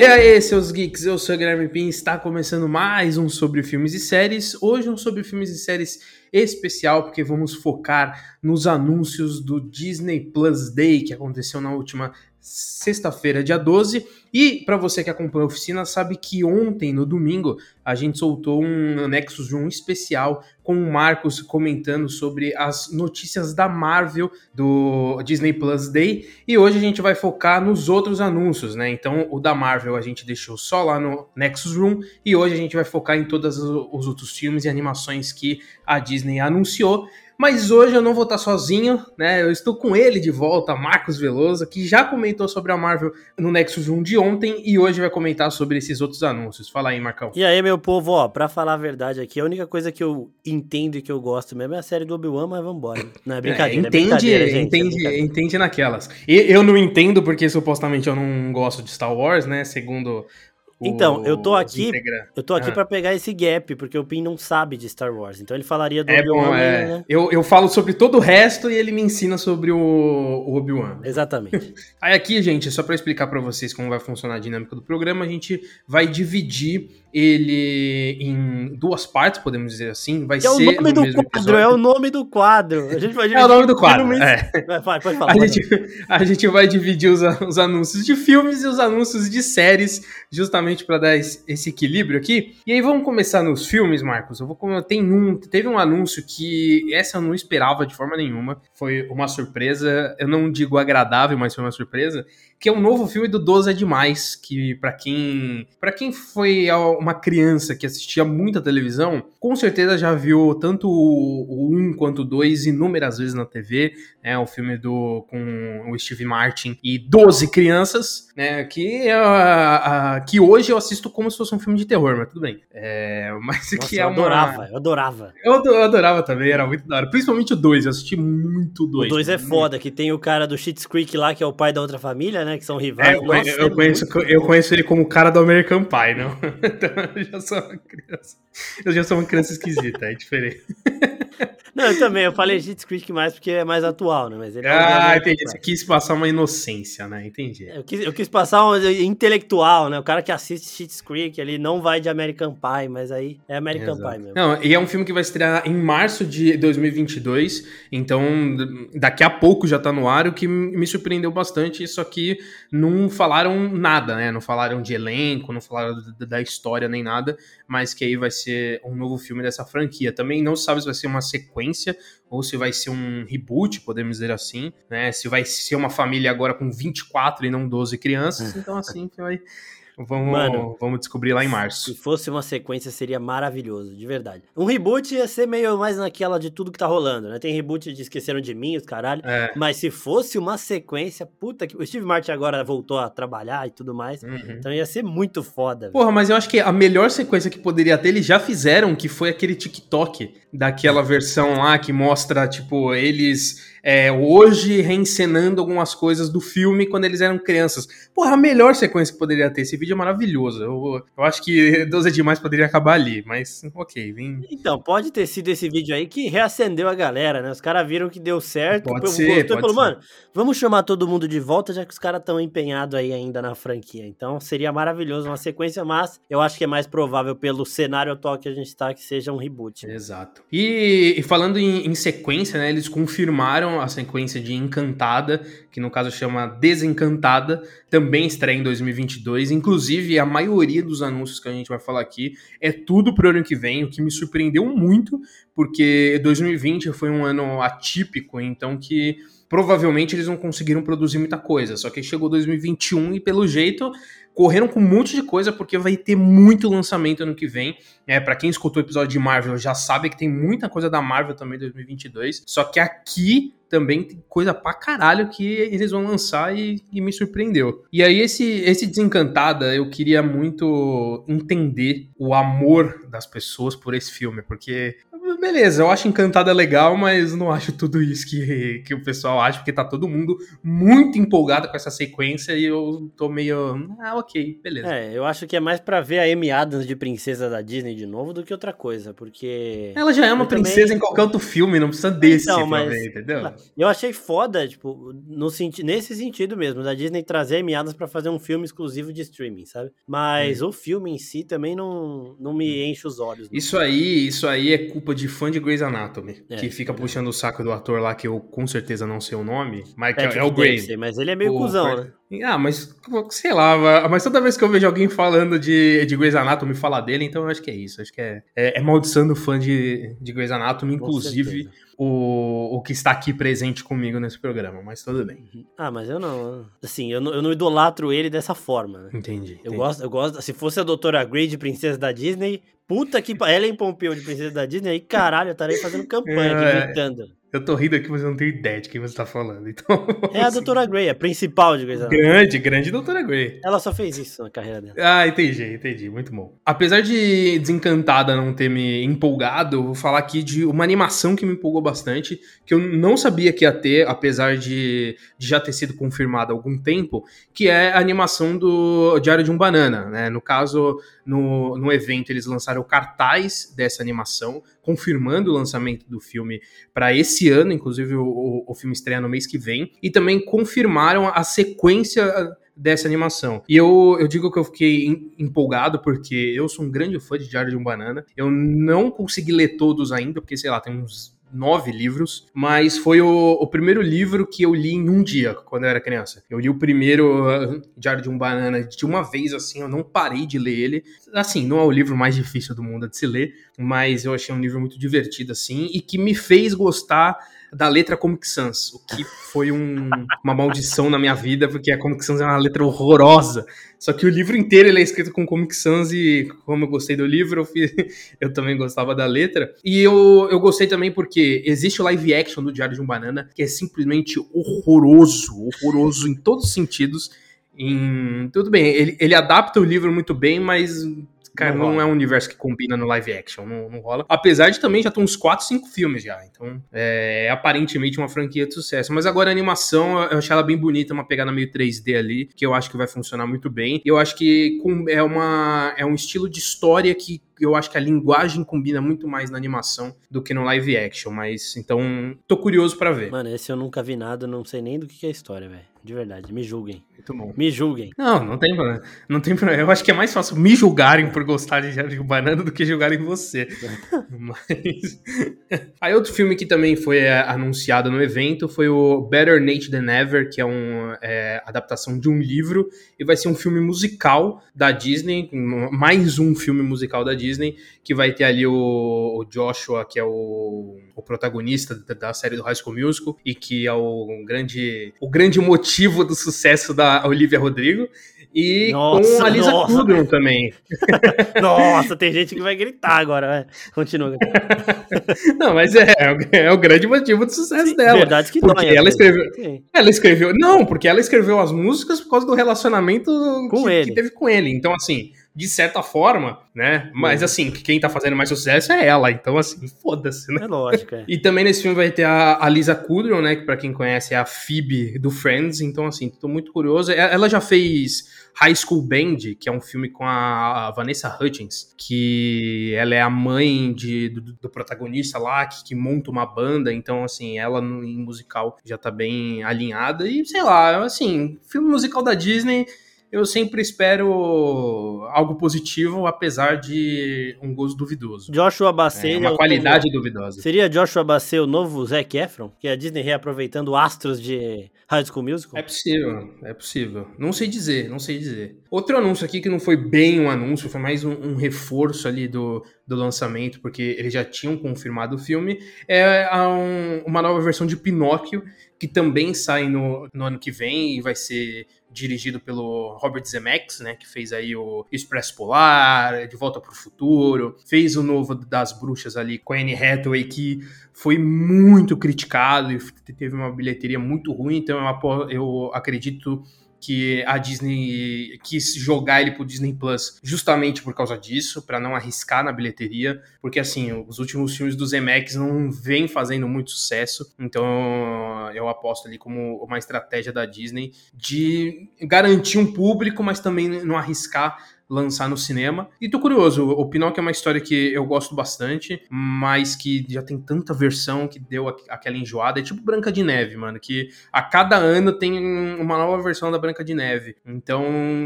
E aí, seus geeks, eu sou o Guilherme Pin, está começando mais um sobre filmes e séries. Hoje um sobre filmes e séries especial, porque vamos focar nos anúncios do Disney Plus Day, que aconteceu na última sexta-feira, dia 12. E para você que acompanha a oficina, sabe que ontem, no domingo, a gente soltou um Nexus 1 especial com o Marcos comentando sobre as notícias da Marvel do Disney Plus Day. E hoje a gente vai focar nos outros anúncios, né? Então, o da Marvel a gente deixou só lá no Nexus Room e hoje a gente vai focar em todos os outros filmes e animações que a Disney anunciou. Mas hoje eu não vou estar sozinho, né? Eu estou com ele de volta, Marcos Veloso, que já comentou sobre a Marvel no Nexus 1 de ontem e hoje vai comentar sobre esses outros anúncios. Fala aí, Marcão. E aí, meu povo, ó, pra falar a verdade aqui, a única coisa que eu entendo e que eu gosto mesmo é a série do Obi-Wan, mas vambora. Não é brincadeira, é, entende, é brincadeira, gente. Entende, é entende naquelas. E eu não entendo porque supostamente eu não gosto de Star Wars, né? Segundo então, eu tô aqui, eu tô aqui ah. para pegar esse gap, porque o Pin não sabe de Star Wars. Então ele falaria do é Obi-Wan. É. Né? Eu, eu falo sobre todo o resto e ele me ensina sobre o, o Obi-Wan. Exatamente. Aí aqui, gente, só para explicar para vocês como vai funcionar a dinâmica do programa, a gente vai dividir ele em duas partes, podemos dizer assim. Vai é ser o nome do quadro, episódio. é o nome do quadro. A gente vai é o nome do quadro. É. Vai, pode falar. A, gente, a gente vai dividir os, os anúncios de filmes e os anúncios de séries, justamente para dar esse, equilíbrio aqui. E aí vamos começar nos filmes, Marcos. Eu vou tem um, teve um anúncio que essa eu não esperava de forma nenhuma. Foi uma surpresa. Eu não digo agradável, mas foi uma surpresa que é um novo filme do 12 é Demais, que para quem para quem foi uma criança que assistia muita televisão, com certeza já viu tanto o 1 quanto o 2 inúmeras vezes na TV, né, o filme do com o Steve Martin e 12 crianças, né, que uh, uh, que hoje eu assisto como se fosse um filme de terror, mas tudo bem. É, mas Nossa, que é eu uma... adorava, eu adorava. Eu, eu, adorava também, era muito da hora, principalmente o 2, eu assisti muito o 2. O 2 é foda, que tem o cara do Schitt's Creek lá, que é o pai da outra família, né? Que são rivais. É, Nossa, eu, é conheço, eu conheço ele como o cara do American Pie, não? Então eu já sou uma criança. Eu já sou uma criança esquisita, é diferente. Não, eu também, eu falei Schitt's Creek mais porque é mais atual, né? Mas ele é ah, entendi. Você quis passar uma inocência, né? Entendi. Eu quis, eu quis passar um intelectual, né? O cara que assiste Schitt's Creek, ele não vai de American Pie, mas aí é American Exato. Pie mesmo. Não, e é um filme que vai estrear em março de 2022, então daqui a pouco já tá no ar, o que me surpreendeu bastante, só que não falaram nada, né? Não falaram de elenco, não falaram da história nem nada, mas que aí vai ser um novo filme dessa franquia. Também não sabe se vai ser uma sequência ou se vai ser um reboot, podemos dizer assim, né? Se vai ser uma família agora com 24 e não 12 crianças, então assim que vai Vamos, Mano, vamos descobrir lá em março. Se fosse uma sequência, seria maravilhoso, de verdade. Um reboot ia ser meio mais naquela de tudo que tá rolando, né? Tem reboot de Esqueceram de Mim, os caralho. É. Mas se fosse uma sequência, puta que. O Steve Martin agora voltou a trabalhar e tudo mais. Uhum. Então ia ser muito foda. Porra, mas eu acho que a melhor sequência que poderia ter, eles já fizeram, que foi aquele TikTok daquela versão lá que mostra, tipo, eles é, hoje reencenando algumas coisas do filme quando eles eram crianças. Porra, a melhor sequência que poderia ter. Esse vídeo é maravilhoso. Eu, eu acho que 12 é demais poderia acabar ali, mas ok, vem. Então, pode ter sido esse vídeo aí que reacendeu a galera, né? Os caras viram que deu certo. Pode ser, gostou pode falou, ser. mano, vamos chamar todo mundo de volta, já que os caras estão empenhados aí ainda na franquia. Então seria maravilhoso uma sequência, mas eu acho que é mais provável pelo cenário atual que a gente tá que seja um reboot. Exato. E, e falando em, em sequência, né? Eles confirmaram a sequência de Encantada, que no caso chama Desencantada, também estreia em 2022. Inclusive, a maioria dos anúncios que a gente vai falar aqui é tudo pro ano que vem, o que me surpreendeu muito, porque 2020 foi um ano atípico, então que provavelmente eles não conseguiram produzir muita coisa. Só que chegou 2021 e pelo jeito correram com um monte de coisa porque vai ter muito lançamento ano que vem. É, para quem escutou o episódio de Marvel já sabe que tem muita coisa da Marvel também em 2022. Só que aqui também tem coisa pra caralho que eles vão lançar e, e, me surpreendeu. E aí, esse, esse Desencantada, eu queria muito entender o amor das pessoas por esse filme, porque beleza, eu acho Encantada legal, mas não acho tudo isso que, que o pessoal acha, porque tá todo mundo muito empolgado com essa sequência e eu tô meio. Ah, ok, beleza. É, eu acho que é mais para ver a Amy Adams de princesa da Disney de novo do que outra coisa, porque. Ela já é uma princesa também... em qualquer outro filme, não precisa desse então, mas... também, entendeu? Eu achei foda, tipo, no senti... nesse sentido mesmo, da Disney trazer a Amy Adams pra fazer um filme exclusivo de streaming, sabe? Mas o filme em si também não, não me enche os olhos. Isso aí, isso aí é culpa de fã de Grey's Anatomy, é, que fica é. puxando o saco do ator lá, que eu com certeza não sei o nome, mas é, é o Grey. Mas ele é meio o, cuzão, né? Ah, mas sei lá, mas toda vez que eu vejo alguém falando de, de Grey's Anatomy falar dele, então eu acho que é isso. Acho que é, é, é maldição do fã de, de Grey's Anatomy, inclusive o, o que está aqui presente comigo nesse programa, mas tudo bem. Uhum. Ah, mas eu não. Assim, eu não, eu não idolatro ele dessa forma, né? Entendi. Eu entendi. gosto, eu gosto. Se fosse a Doutora Grey de Princesa da Disney, puta que. Ellen Pompeu de Princesa da Disney, aí caralho, eu estaria fazendo campanha, é, gritando. Eu tô rindo aqui, mas eu não tenho ideia de quem você tá falando. Então, é a Doutora Grey, a principal de Anatomy. Grande, grande Doutora Grey. Ela só fez isso na carreira dela. Ah, entendi, entendi. Muito bom. Apesar de Desencantada não ter me empolgado, eu vou falar aqui de uma animação que me empolgou bastante, que eu não sabia que ia ter, apesar de, de já ter sido confirmada há algum tempo, que é a animação do Diário de um Banana, né? No caso, no, no evento eles lançaram o cartaz dessa animação, confirmando o lançamento do filme para esse ano, inclusive o, o, o, filme estreia no mês que vem, e também confirmaram a sequência dessa animação. E eu, eu digo que eu fiquei empolgado porque eu sou um grande fã de Diário de um Banana. Eu não consegui ler todos ainda, porque sei lá, tem uns nove livros, mas foi o, o, primeiro livro que eu li em um dia, quando eu era criança. Eu li o primeiro uh, Diário de um Banana de uma vez, assim, eu não parei de ler ele. Assim, não é o livro mais difícil do mundo de se ler, mas eu achei um livro muito divertido, assim, e que me fez gostar da letra Comic Sans, o que foi um, uma maldição na minha vida, porque a Comic Sans é uma letra horrorosa. Só que o livro inteiro ele é escrito com Comic Sans e como eu gostei do livro, eu, fiz, eu também gostava da letra. E eu, eu gostei também porque existe o live action do Diário de um Banana, que é simplesmente horroroso, horroroso em todos os sentidos. Em, tudo bem, ele, ele adapta o livro muito bem, mas Cara, não, não é um universo que combina no live action, não, não rola. Apesar de também já ter uns 4, 5 filmes já. Então, é, é aparentemente uma franquia de sucesso. Mas agora a animação, eu achei ela bem bonita, uma pegada meio 3D ali, que eu acho que vai funcionar muito bem. Eu acho que é, uma, é um estilo de história que eu acho que a linguagem combina muito mais na animação do que no live action, mas então tô curioso para ver. Mano, esse eu nunca vi nada, não sei nem do que é a história, velho. De verdade, me julguem. Muito bom. Me julguem. Não, não tem problema. Não tem problema. Eu acho que é mais fácil me julgarem por gostar de Jardim Banana do que julgarem você. Mas. Aí outro filme que também foi é, anunciado no evento foi o Better Nate Than Ever, que é uma é, adaptação de um livro e vai ser um filme musical da Disney, mais um filme musical da Disney, que vai ter ali o, Joshua, que é o, o protagonista da, série do High School Musical e que é o grande, o grande motivo do sucesso da Olivia Rodrigo. E nossa, com a Lisa Kudrow também. Nossa, tem gente que vai gritar agora, vai. Continua. Não, mas é, é o grande motivo do sucesso Sim, dela. Verdade que porque ela escreveu. Sim. Ela escreveu. Não, porque ela escreveu as músicas por causa do relacionamento com que, ele. que teve com ele. Então, assim, de certa forma, né? Mas uhum. assim, quem tá fazendo mais sucesso é ela, então assim, foda-se, né? É lógico, é. E também nesse filme vai ter a, a Lisa Kudrow, né? Que pra quem conhece é a Phoebe do Friends, então assim, tô muito curioso. Ela já fez High School Band, que é um filme com a, Vanessa Hutchins, que ela é a mãe de, do, do protagonista lá, que, que, monta uma banda, então assim, ela no, em musical já tá bem alinhada, e sei lá, assim, filme musical da Disney eu sempre espero algo positivo, apesar de um gosto duvidoso. Joshua Bassett. É uma qualidade novo... duvidosa. Seria Joshua Bassett o novo Zac Efron? Que a Disney reaproveitando astros de High School Musical? É possível, é possível. Não sei dizer, não sei dizer. Outro anúncio aqui que não foi bem um anúncio, foi mais um, um reforço ali do, do lançamento, porque eles já tinham confirmado o filme, é um, uma nova versão de Pinóquio, que também sai no, no ano que vem e vai ser dirigido pelo Robert Zemeckis, né, que fez aí o Expresso Polar, De Volta para o Futuro, fez o novo das Bruxas ali com a Anne Hathaway, que foi muito criticado e teve uma bilheteria muito ruim, então eu, eu acredito que a Disney quis jogar ele pro Disney Plus justamente por causa disso, para não arriscar na bilheteria, porque assim, os últimos filmes do Zemeckis não vêm fazendo muito sucesso, então eu aposto ali como uma estratégia da Disney de garantir um público, mas também não arriscar lançar no cinema. E tô curioso, o Pinóquio é uma história que eu gosto bastante, mas que já tem tanta versão que deu aquela enjoada. É tipo Branca de Neve, mano, que a cada ano tem uma nova versão da Branca de Neve. Então,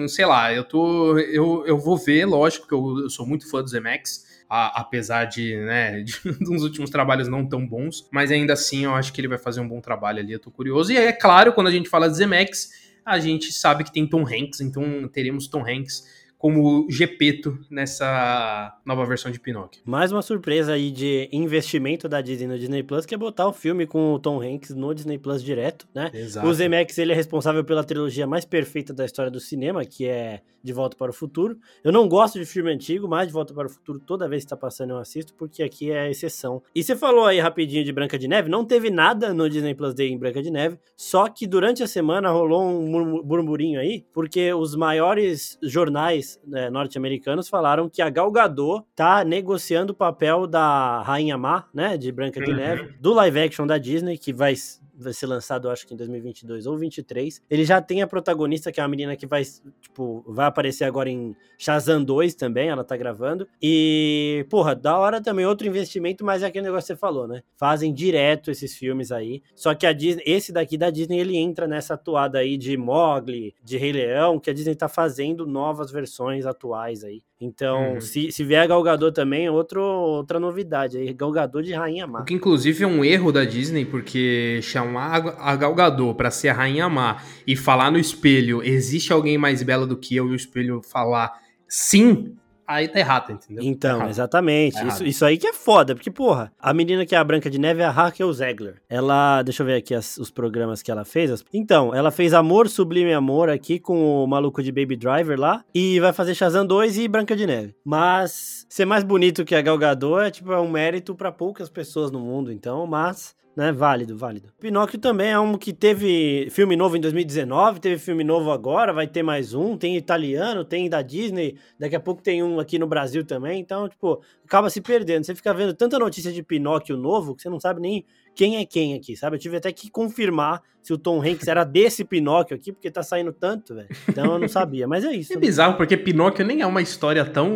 sei lá, eu tô. Eu, eu vou ver, lógico, que eu, eu sou muito fã do Zemex. A, apesar de, né, de, uns últimos trabalhos não tão bons, mas ainda assim eu acho que ele vai fazer um bom trabalho ali, eu tô curioso. E é claro, quando a gente fala de Zemex, a gente sabe que tem Tom Hanks, então teremos Tom Hanks como Gepeto nessa nova versão de Pinóquio. Mais uma surpresa aí de investimento da Disney no Disney Plus, que é botar o filme com o Tom Hanks no Disney Plus direto, né? Exato. O Zemeckis, ele é responsável pela trilogia mais perfeita da história do cinema, que é De Volta para o Futuro. Eu não gosto de filme antigo, mas De Volta para o Futuro, toda vez que tá passando eu assisto, porque aqui é a exceção. E você falou aí rapidinho de Branca de Neve, não teve nada no Disney Plus Day em Branca de Neve, só que durante a semana rolou um burburinho aí, porque os maiores jornais né, norte-americanos falaram que a Gal Gadot tá negociando o papel da Rainha Má, né, de Branca de uhum. Neve, do live action da Disney, que vai vai ser lançado, acho que em 2022 ou 2023. Ele já tem a protagonista, que é uma menina que vai, tipo, vai aparecer agora em Shazam 2 também, ela tá gravando. E, porra, da hora também outro investimento, mas é aquele negócio que você falou, né? Fazem direto esses filmes aí. Só que a Disney, esse daqui da Disney, ele entra nessa atuada aí de Mogli, de Rei Leão, que a Disney tá fazendo novas versões atuais aí. Então, uhum. se, se vier Galgador também, outro, outra novidade aí, Galgador de Rainha Má. O que inclusive é um erro da Disney, porque chamar a Galgador para ser a Rainha Má e falar no espelho, existe alguém mais bela do que eu, e o espelho falar sim, aí tá errado, entendeu? Então, tá exatamente. Tá isso, isso aí que é foda, porque, porra, a menina que é a Branca de Neve é a Raquel Zegler. Ela, deixa eu ver aqui as, os programas que ela fez. Então, ela fez Amor Sublime Amor aqui com o maluco de Baby Driver lá, e vai fazer Shazam 2 e Branca de Neve. Mas ser mais bonito que a Gal Gadot é, tipo, é um mérito para poucas pessoas no mundo, então, mas né? Válido, válido. Pinóquio também é um que teve filme novo em 2019, teve filme novo agora, vai ter mais um, tem italiano, tem da Disney, daqui a pouco tem um aqui no Brasil também, então, tipo, acaba se perdendo. Você fica vendo tanta notícia de Pinóquio novo que você não sabe nem quem é quem aqui, sabe? Eu tive até que confirmar se o Tom Hanks era desse Pinóquio aqui, porque tá saindo tanto, velho. Então eu não sabia, mas é isso. É né? bizarro, porque Pinóquio nem é uma história tão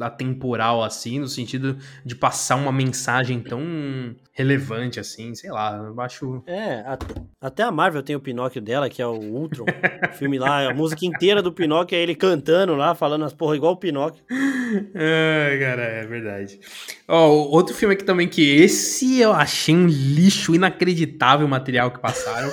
atemporal assim, no sentido de passar uma mensagem tão relevante assim, sei lá, eu acho... É, até a Marvel tem o Pinóquio dela, que é o Ultron, o filme lá, a música inteira do Pinóquio é ele cantando lá, falando as porra igual o Pinóquio. Ai, cara, é verdade. Ó, outro filme aqui também que esse eu achei um lixo inacreditável o material que passaram.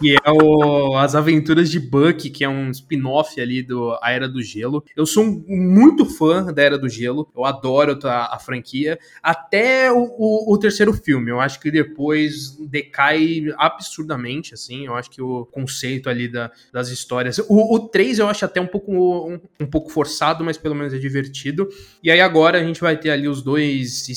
que é o As Aventuras de Buck, que é um spin-off ali do A Era do Gelo. Eu sou um, muito fã da Era do Gelo, eu adoro a, a franquia, até o, o, o, terceiro filme. Eu acho que depois decai absurdamente, assim. Eu acho que o conceito ali da, das histórias. O, o 3 eu acho até um pouco, um, um pouco forçado, mas pelo menos é divertido. E aí agora a gente vai ter ali os dois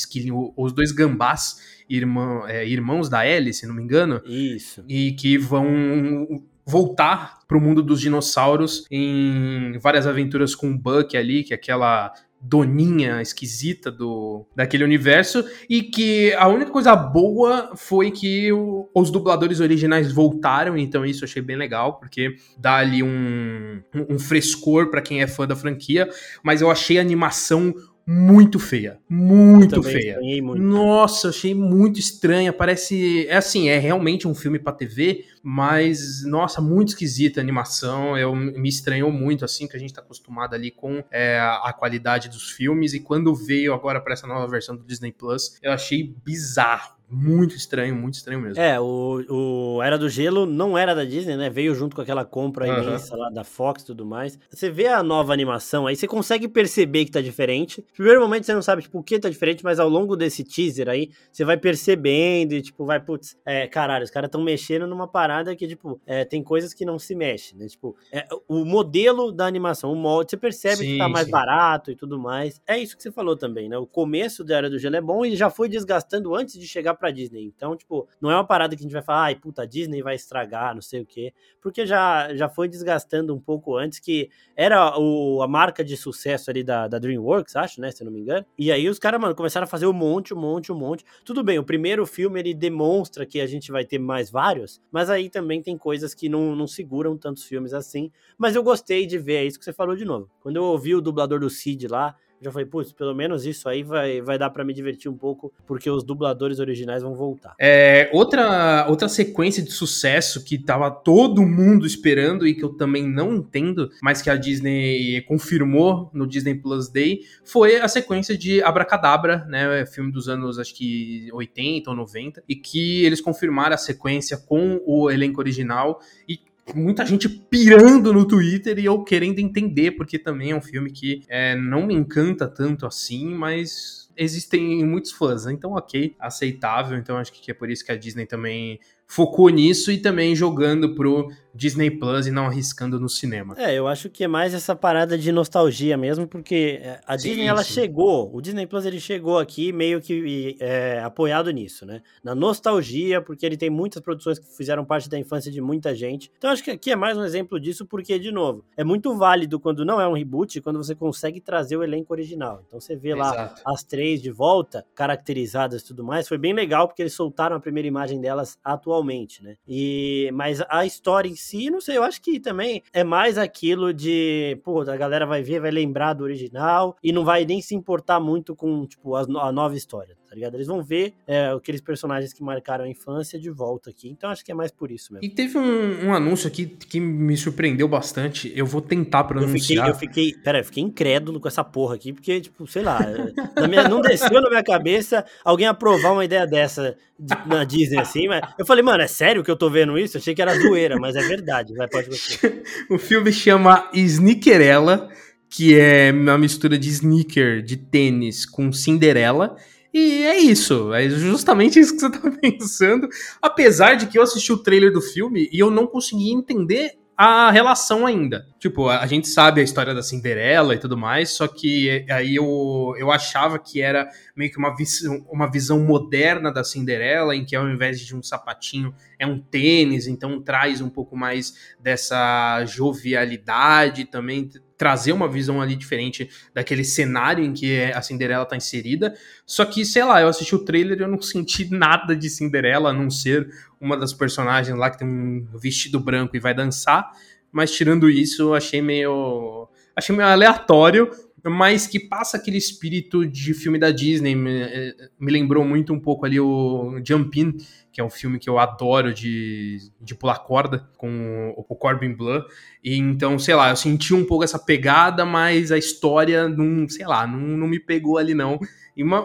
os dois gambás irmão, é, irmãos da Ellie, se não me engano. Isso. E que vão voltar para o mundo dos dinossauros em várias aventuras com o Buck ali, que é aquela doninha esquisita do daquele universo e que a única coisa boa foi que o, os dubladores originais voltaram, então isso eu achei bem legal, porque dá ali um, um, um frescor para quem é fã da franquia, mas eu achei a animação muito feia. Muito feia. Muito. Nossa, achei muito estranha. Parece. É assim, é realmente um filme para TV, mas, nossa, muito esquisita a animação. Eu, me estranhou muito, assim, que a gente tá acostumado ali com é, a qualidade dos filmes. E quando veio agora para essa nova versão do Disney Plus, eu achei bizarro muito estranho, muito estranho mesmo. É, o, o Era do Gelo não era da Disney, né? Veio junto com aquela compra uhum. imensa lá da Fox e tudo mais. Você vê a nova animação, aí você consegue perceber que tá diferente. primeiro momento você não sabe, tipo, o que tá diferente, mas ao longo desse teaser aí, você vai percebendo e, tipo, vai, putz, é, caralho, os caras estão mexendo numa parada que, tipo, é, tem coisas que não se mexem, né? Tipo, é, o modelo da animação, o molde, você percebe sim, que tá mais sim. barato e tudo mais. É isso que você falou também, né? O começo da Era do Gelo é bom e já foi desgastando antes de chegar pra Disney. Então, tipo, não é uma parada que a gente vai falar, ai, puta, a Disney vai estragar, não sei o quê. Porque já, já foi desgastando um pouco antes, que era o, a marca de sucesso ali da, da DreamWorks, acho, né? Se eu não me engano. E aí os caras, mano, começaram a fazer um monte, um monte, um monte. Tudo bem, o primeiro filme ele demonstra que a gente vai ter mais vários, mas aí também tem coisas que não, não seguram tantos filmes assim. Mas eu gostei de ver, é isso que você falou de novo. Quando eu ouvi o dublador do Cid lá, já falei, putz, pelo menos isso aí vai, vai dar para me divertir um pouco, porque os dubladores originais vão voltar. É, outra, outra sequência de sucesso que tava todo mundo esperando e que eu também não entendo, mas que a Disney confirmou no Disney Plus Day, foi a sequência de Abracadabra, né? Filme dos anos, acho que 80 ou 90, e que eles confirmaram a sequência com o elenco original e muita gente pirando no Twitter e eu querendo entender, porque também é um filme que é, não me encanta tanto assim, mas existem muitos fãs, então ok, aceitável, então acho que é por isso que a Disney também focou nisso e também jogando pro Disney Plus e não arriscando no cinema. É, eu acho que é mais essa parada de nostalgia mesmo, porque é, a sim, Disney ela sim. chegou, o Disney Plus ele chegou aqui meio que é, apoiado nisso, né? Na nostalgia, porque ele tem muitas produções que fizeram parte da infância de muita gente. Então acho que aqui é mais um exemplo disso, porque, de novo, é muito válido quando não é um reboot, quando você consegue trazer o elenco original. Então você vê lá Exato. as três de volta, caracterizadas e tudo mais, foi bem legal, porque eles soltaram a primeira imagem delas atualmente, né? E, mas a história em si, não sei, eu acho que também é mais aquilo de, pô, a galera vai ver, vai lembrar do original e não vai nem se importar muito com, tipo, a, a nova história tá ligado? Eles vão ver é, aqueles personagens que marcaram a infância de volta aqui. Então acho que é mais por isso mesmo. E teve um, um anúncio aqui que me surpreendeu bastante. Eu vou tentar pronunciar. Eu fiquei, eu fiquei, pera, eu fiquei incrédulo com essa porra aqui, porque, tipo, sei lá, minha, não desceu na minha cabeça alguém aprovar uma ideia dessa de, na Disney assim, mas eu falei, mano, é sério que eu tô vendo isso? Eu achei que era zoeira, mas é verdade. Vai, pode o filme chama Sneakerella que é uma mistura de sneaker, de tênis, com Cinderela. E é isso, é justamente isso que você tá pensando. Apesar de que eu assisti o trailer do filme e eu não consegui entender a relação ainda. Tipo, a, gente sabe a história da Cinderela e tudo mais, só que aí eu, eu achava que era meio que uma visão, uma visão moderna da Cinderela, em que ao invés de um sapatinho é um tênis, então traz um pouco mais dessa jovialidade também trazer uma visão ali diferente daquele cenário em que a Cinderela tá inserida. Só que, sei lá, eu assisti o trailer e eu não senti nada de Cinderela, a não ser uma das personagens lá que tem um vestido branco e vai dançar. Mas tirando isso, eu achei meio. Achei meio aleatório, mas que passa aquele espírito de filme da Disney. Me, eh, me lembrou muito um pouco ali o Jump In, que é um filme que eu adoro de, de pular corda com o, o Corbin Bleu. E então, sei lá, eu senti um pouco essa pegada, mas a história não, sei lá, não, não me pegou ali não.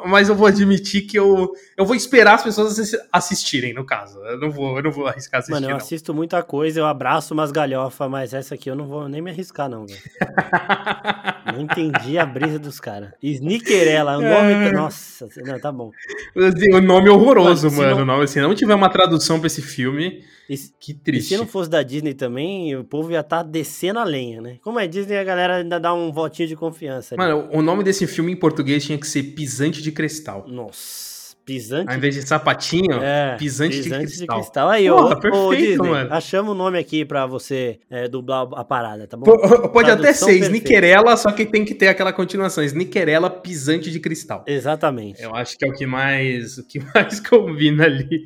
Mas eu vou admitir que eu, eu vou esperar as pessoas assistirem, no caso. Eu não vou, eu não vou arriscar assistir. Mano, eu não. assisto muita coisa, eu abraço umas galhofas, mas essa aqui eu não vou nem me arriscar, não, velho. não entendi a brisa dos caras. Sneakerella, o nome. É... Nossa, não, tá bom. O nome é horroroso, mano. Não... Se não tiver uma tradução pra esse filme. E, que triste. E se não fosse da Disney também, o povo ia estar tá descendo a lenha, né? Como é Disney, a galera ainda dá um votinho de confiança. Ali. Mano, o nome desse filme em português tinha que ser Pisante de Cristal. Nossa. Pisante. Ao invés de sapatinho, é, pisante, pisante de, cristal. de cristal. Aí, Porra, ô, perfeito, ô, Disney, mano. achamos o nome aqui pra você é, dublar a parada, tá bom? P pode até ser Snickerella, só que tem que ter aquela continuação. Snickerella pisante de cristal. Exatamente. Eu acho que é o que mais, o que mais combina ali.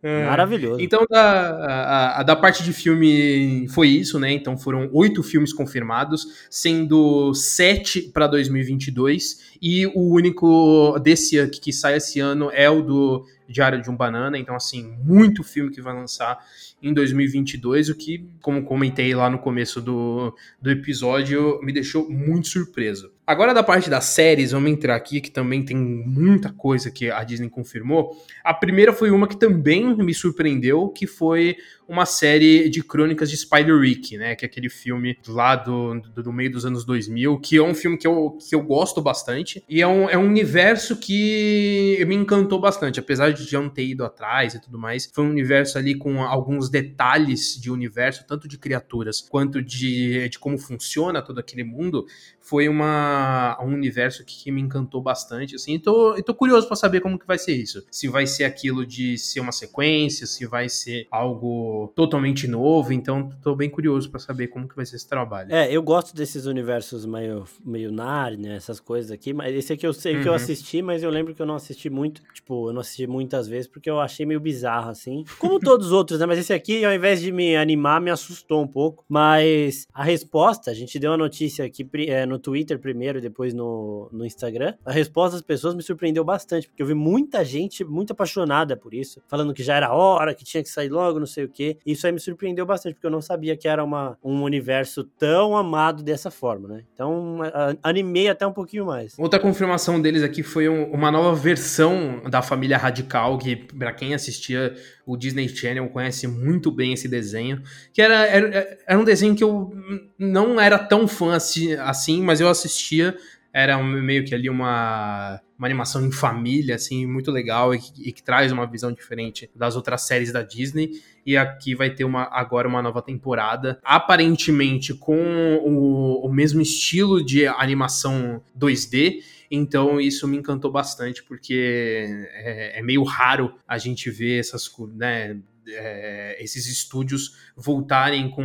É. Maravilhoso. Então, da, a, a, da parte de filme foi isso, né? Então foram oito filmes confirmados, sendo sete para 2022 e o único desse que sai esse ano é o do Diário de um Banana. Então, assim, muito filme que vai lançar em 2022, o que, como comentei lá no começo do, do episódio, me deixou muito surpreso. Agora da parte das séries, vamos entrar aqui, que também tem muita coisa que a Disney confirmou. A primeira foi uma que também me surpreendeu, que foi uma série de crônicas de Spider-Rick, né? Que é aquele filme lá do, do, do, meio dos anos 2000, que é um filme que eu, que eu gosto bastante. E é um, é um universo que me encantou bastante. Apesar de já não ter ido atrás e tudo mais. Foi um universo ali com alguns detalhes de universo, tanto de criaturas quanto de, de como funciona todo aquele mundo. Foi uma, um universo que, me encantou bastante, assim. E tô, e tô curioso para saber como que vai ser isso. Se vai ser aquilo de ser uma sequência, se vai ser algo totalmente novo. Então, tô bem curioso para saber como que vai ser esse trabalho. É, eu gosto desses universos meio, meio Narnia, essas coisas aqui. Mas esse aqui eu sei uhum. que eu assisti, mas eu lembro que eu não assisti muito. Tipo, eu não assisti muitas vezes porque eu achei meio bizarro, assim. Como todos os outros, né? Mas esse aqui, ao invés de me animar, me assustou um pouco. Mas a resposta, a gente deu uma notícia aqui é, no Twitter primeiro, depois no, no Instagram. A resposta das pessoas me surpreendeu bastante, porque eu vi muita gente muito apaixonada por isso, falando que já era hora, que tinha que sair logo, não sei o quê. Isso aí me surpreendeu bastante, porque eu não sabia que era uma, um universo tão amado dessa forma, né? Então, animei até um pouquinho mais. Outra confirmação deles aqui foi um, uma nova versão da família Radical, que para quem assistia o Disney Channel conhece muito bem esse desenho, que era, era, era um desenho que eu não era tão fã assim, assim mas eu assistia era meio que ali uma, uma animação em família, assim, muito legal e que, e que, traz uma visão diferente das outras séries da Disney. E aqui vai ter uma, agora uma nova temporada, aparentemente com o, o mesmo estilo de animação 2D. Então isso me encantou bastante, porque é, é meio raro a gente ver essas né, é, esses estúdios voltarem com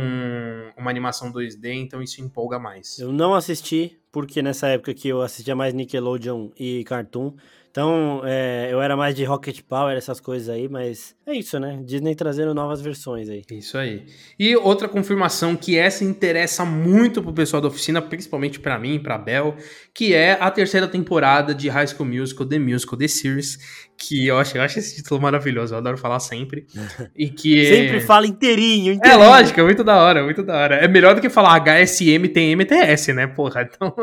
uma animação 2D, então isso empolga mais. Eu não assisti, porque nessa época que eu assistia mais Nickelodeon e Cartoon, então, é, eu era mais de Rocket Power, essas coisas aí, mas é isso, né? Disney trazendo novas versões aí. Isso aí. E outra confirmação que essa interessa muito pro pessoal da oficina, principalmente para mim, pra Bel, que é a terceira temporada de High School Musical, The Musical, The Series, que eu acho, eu acho esse título maravilhoso, eu adoro falar sempre. E que sempre fala inteirinho, inteirinho. É lógico, é muito da hora, muito da hora. É melhor do que falar HSM tem MTS, né, porra? Então,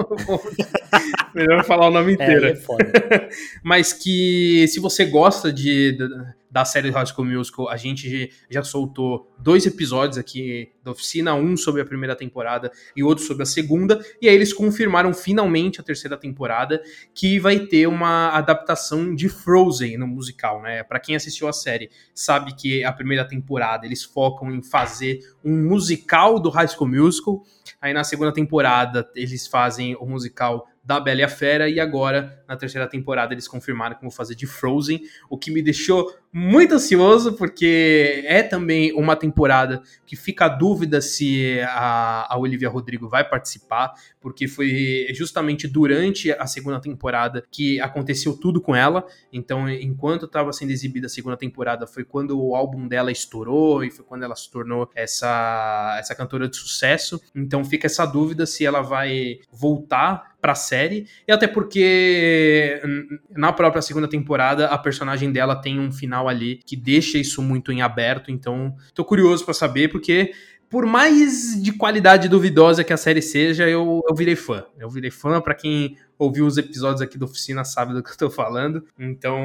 melhor falar o nome é, inteiro. É, é foda. mas que se você gosta de, de da série High School Musical, a gente já soltou dois episódios aqui da oficina, um sobre a primeira temporada e outro sobre a segunda, e aí eles confirmaram finalmente a terceira temporada, que vai ter uma adaptação de Frozen no musical, né? Para quem assistiu a série, sabe que a primeira temporada eles focam em fazer um musical do High School Musical, aí na segunda temporada eles fazem o musical da Bela e a Fera, e agora, na terceira temporada, eles confirmaram que vão fazer de Frozen, o que me deixou muito ansioso, porque é também uma temporada que fica a dúvida se a, a Olivia Rodrigo vai participar, porque foi justamente durante a segunda temporada que aconteceu tudo com ela. Então, enquanto estava sendo exibida a segunda temporada, foi quando o álbum dela estourou e foi quando ela se tornou essa, essa cantora de sucesso. Então, fica essa dúvida se ela vai voltar para a série, e até porque na própria segunda temporada a personagem dela tem um final final ali que deixa isso muito em aberto. Então, tô curioso para saber, porque por mais de qualidade duvidosa que a série seja, eu, eu virei fã. Eu virei fã, para quem ouviu os episódios aqui da oficina sabe do que eu tô falando. Então,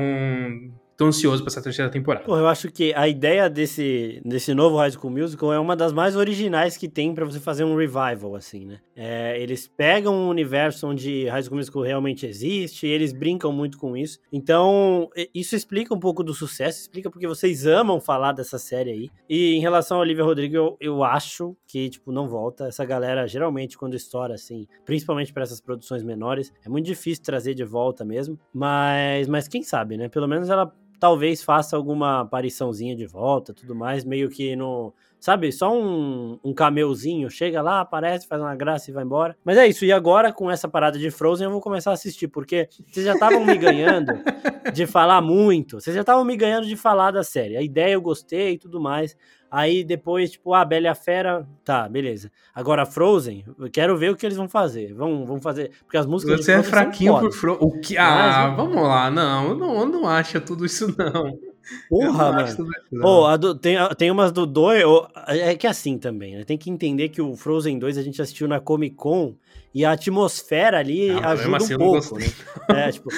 tô ansioso pra essa terceira temporada. Pô, eu acho que a ideia desse, desse novo High School Musical é uma das mais originais que tem para você fazer um revival, assim, né? É, eles pegam um universo onde High School Musical realmente existe, e eles brincam muito com isso. Então, isso explica um pouco do sucesso, explica porque vocês amam falar dessa série aí. E em relação a Olivia Rodrigo, eu, eu acho que, tipo, não volta. Essa galera, geralmente, quando estoura, assim, principalmente para essas produções menores, é muito difícil trazer de volta mesmo. Mas, mas quem sabe, né? Pelo menos ela talvez faça alguma apariçãozinha de volta, tudo mais, meio que no. Sabe, só um, um cameuzinho, chega lá, aparece, faz uma graça e vai embora. Mas é isso, e agora com essa parada de Frozen eu vou começar a assistir, porque vocês já estavam me ganhando de falar muito, vocês já estavam me ganhando de falar da série. A ideia eu gostei e tudo mais. Aí depois, tipo, ah, Bela e a Fera, tá, beleza. Agora Frozen, eu quero ver o que eles vão fazer. Vão, vão fazer. Porque as músicas. Você é fraquinho por Frozen. O que? Ah, Mas, vamos lá, não, não, eu não acho tudo isso, não. Porra, mano. Do, tem, tem umas do 2. Oh, é que é assim também, né? Tem que entender que o Frozen 2 a gente assistiu na Comic Con e a atmosfera ali não, ajuda assim, um pouco, né? É, tipo,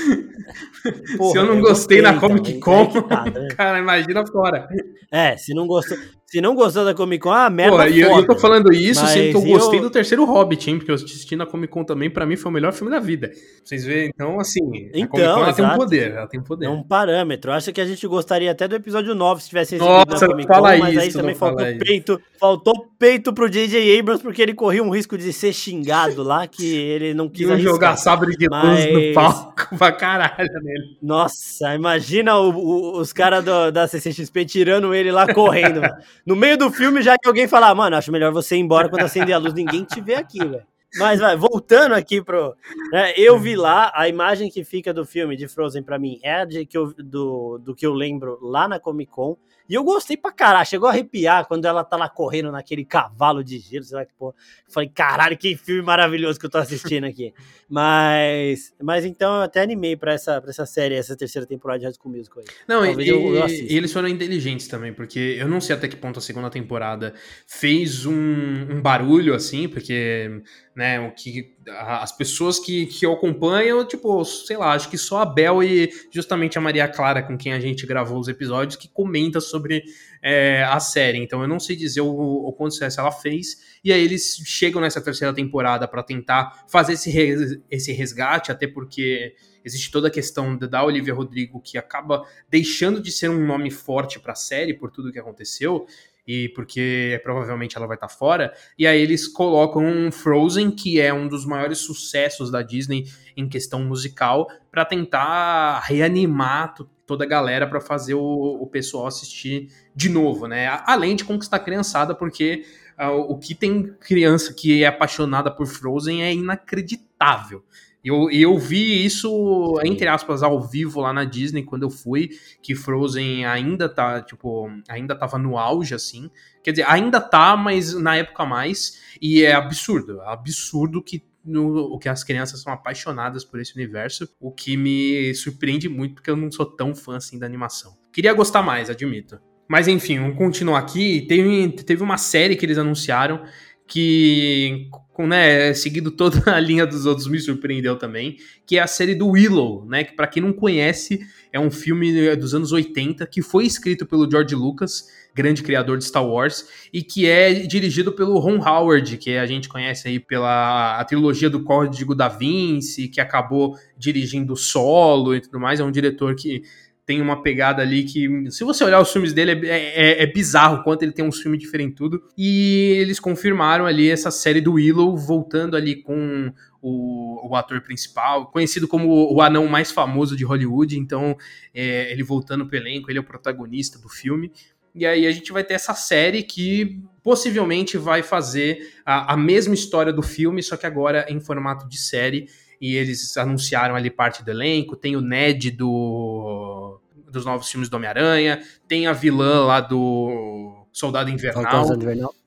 porra, se eu não eu gostei, gostei, na Comic Con, tá, né? cara, imagina fora. É, se não gostou. Se não gostou da Comic Con, ah, merda. Pô, e eu, eu tô falando isso sendo que eu gostei eu... do terceiro Hobbit, hein? Porque eu assisti na Comic Con também, pra mim foi o melhor filme da vida. Vocês veem, então, assim, então, a Comic Con ela tem um poder, ela tem um poder. É um parâmetro. Acho que a gente gostaria até do episódio 9 se tivesse Nossa, na Comic Con, fala mas aí também faltou peito. Faltou peito pro J.J. Abrams porque ele corria um risco de ser xingado lá, que ele não quis arriscar. jogar sabre de luz mas... no palco pra caralho nele. Nossa, imagina o, o, os caras da CCXP tirando ele lá correndo. No meio do filme, já que alguém falar, mano, acho melhor você ir embora quando acender a luz, ninguém te vê aqui, velho. Mas vai, voltando aqui pro. Né, eu vi lá, a imagem que fica do filme de Frozen para mim é de que eu, do, do que eu lembro lá na Comic Con. E eu gostei pra caralho, chegou a arrepiar quando ela tá lá correndo naquele cavalo de gelo, sei lá que porra. Falei, caralho, que filme maravilhoso que eu tô assistindo aqui. mas, mas então eu até animei pra essa, pra essa série, essa terceira temporada de High School Musical aí. Não, e, eu, eu e, eles foram inteligentes também, porque eu não sei até que ponto a segunda temporada fez um, um barulho assim, porque né? O que as pessoas que, que eu acompanho, tipo, sei lá, acho que só a Bel e justamente a Maria Clara, com quem a gente gravou os episódios, que comenta sobre é, a série. Então eu não sei dizer o, o quanto sucesso ela fez. E aí eles chegam nessa terceira temporada para tentar fazer esse, res, esse resgate, até porque existe toda a questão da Olivia Rodrigo que acaba deixando de ser um nome forte para a série por tudo que aconteceu e porque provavelmente ela vai estar tá fora. E aí eles colocam um Frozen, que é um dos maiores sucessos da Disney em questão musical, para tentar reanimar toda a galera para fazer o, o, pessoal assistir de novo, né? Além de conquistar a criançada, porque uh, o que tem criança que é apaixonada por Frozen é inacreditável. Eu, eu vi isso, entre aspas, ao vivo lá na Disney quando eu fui, que Frozen ainda tá, tipo, ainda tava no auge, assim. Quer dizer, ainda tá, mas na época mais. E é absurdo, é absurdo que no, o que as crianças são apaixonadas por esse universo, o que me surpreende muito, porque eu não sou tão fã assim da animação. Queria gostar mais, admito. Mas enfim, vamos continuar aqui. Teve, teve uma série que eles anunciaram que né, seguindo toda a linha dos outros, me surpreendeu também, que é a série do Willow, né, que para quem não conhece, é um filme dos anos 80 que foi escrito pelo George Lucas, grande criador de Star Wars, e que é dirigido pelo Ron Howard, que a gente conhece aí pela a trilogia do Código da Vinci, que acabou dirigindo Solo e tudo mais, é um diretor que tem uma pegada ali que, se você olhar os filmes dele, é, é, é bizarro quanto ele tem um filme diferente tudo. E eles confirmaram ali essa série do Willow, voltando ali com o, o ator principal, conhecido como o, anão mais famoso de Hollywood. Então, é, ele voltando pro elenco, ele é o protagonista do filme. E aí a gente vai ter essa série que possivelmente vai fazer a, a mesma história do filme, só que agora em formato de série e eles anunciaram ali parte do elenco. Tem o Ned do dos novos filmes do Homem-Aranha, tem a vilã lá do Soldado Invernal.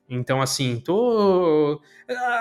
Então, assim, tô.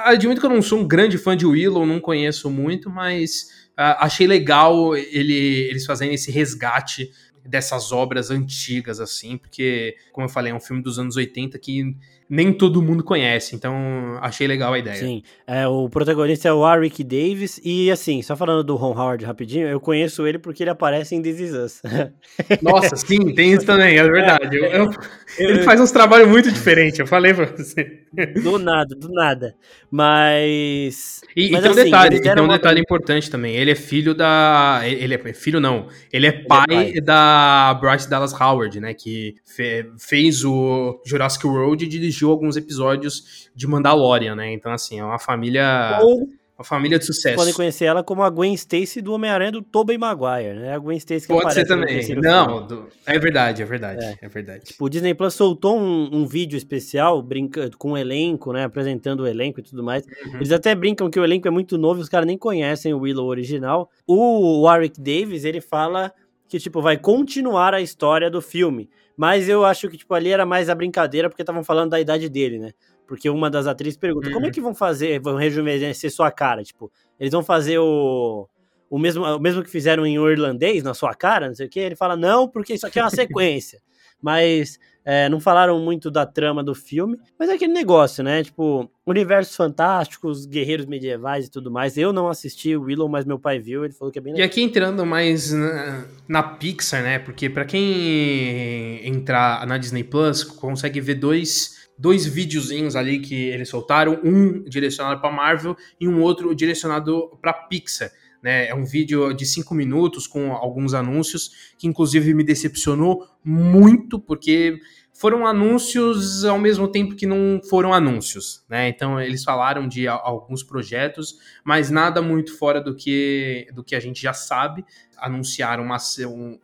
Admito que eu não sou um grande fã de Willow, não conheço muito, mas uh, achei legal ele, eles fazendo esse resgate dessas obras antigas, assim, porque, como eu falei, é um filme dos anos 80 que nem todo mundo conhece, então achei legal a ideia. Sim, é, o protagonista é o Warwick Davis, e assim, só falando do Ron Howard rapidinho, eu conheço ele porque ele aparece em This Is Us. Nossa, sim, tem isso também, é verdade. Eu, eu, ele faz uns trabalhos muito diferentes, eu falei pra você. Do nada, do nada. Mas. E, Mas, e tem um assim, detalhe, tem um detalhe importante também. Ele é filho da. Ele é filho, não. Ele é pai, ele é pai. da Bryce Dallas Howard, né? Que fe, fez o Jurassic World e dirigiu alguns episódios de Mandalorian, né? Então, assim, é uma família. Ou uma família de sucesso. Podem conhecer ela como a Gwen Stacy do Homem-Aranha do Tobey Maguire, né? A Gwen Stacy que Pode ser também. Não, do... é verdade, é verdade, é, é verdade. Tipo, o Disney Plus soltou um, um, vídeo especial brincando com o elenco, né? Apresentando o elenco e tudo mais. Uhum. Eles até brincam que o elenco é muito novo, os caras nem conhecem o Willow original. O Warwick Davis, ele fala que, tipo, vai continuar a história do filme. Mas eu acho que, tipo, ali era mais a brincadeira, porque estavam falando da idade dele, né? Porque uma das atrizes pergunta: uhum. como é uhum. que vão fazer, vão rejuvenescer sua cara? Tipo, eles vão fazer o, o, mesmo, o mesmo que fizeram em Irlandês na sua cara, não sei o quê. Ele fala: não, porque isso aqui é uma sequência. Mas é, não falaram muito da trama do filme, mas é aquele negócio, né? Tipo, universos fantásticos, guerreiros medievais e tudo mais. Eu não assisti o Willow, mas meu pai viu, ele falou que é bem legal. E aqui entrando mais na, na Pixar, né? Porque para quem entrar na Disney Plus, consegue ver dois dois videozinhos ali que eles soltaram, um direcionado para Marvel e um outro direcionado para Pixar. Né? É um vídeo de cinco minutos com alguns anúncios, que inclusive me decepcionou muito, porque foram anúncios ao mesmo tempo que não foram anúncios, né? Então eles falaram de alguns projetos, mas nada muito fora do que, do que a gente já sabe. Anunciaram uma,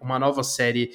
uma nova série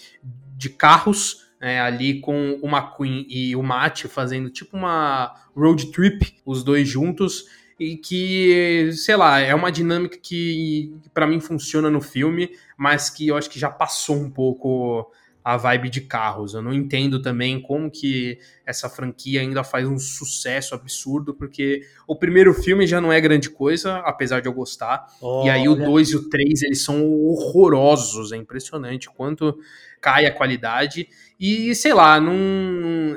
de carros, né, ali com o McQueen e o Matt fazendo tipo uma road trip, os dois juntos e que, sei lá, é uma dinâmica que para mim funciona no filme, mas que eu acho que já passou um pouco a vibe de carros. Eu não entendo também como que essa franquia ainda faz um sucesso absurdo, porque o primeiro filme já não é grande coisa, apesar de eu gostar. Oh, e aí o 2 e o 3, eles são horrorosos, é impressionante quanto cai a qualidade. E sei lá, não,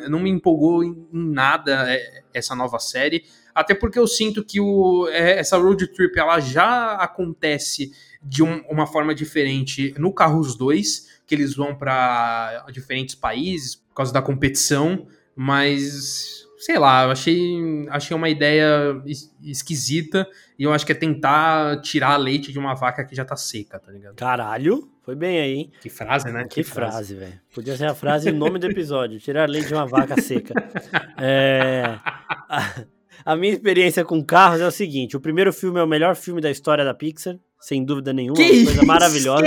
não me empolgou em nada é, essa nova série. Até porque eu sinto que o, é, essa road trip ela já acontece de um, uma forma diferente no Carros 2, que eles vão para diferentes países por causa da competição, mas sei lá, eu achei, achei uma ideia esquisita e eu acho que é tentar tirar leite de uma vaca que já tá seca, tá ligado? Caralho, foi bem aí, hein? Que frase, né? Que, que frase, frase velho. Podia ser a frase o nome do episódio, tirar leite de uma vaca seca. é... A minha experiência com carros é o seguinte: o primeiro filme é o melhor filme da história da Pixar, sem dúvida nenhuma, que coisa isso? maravilhosa.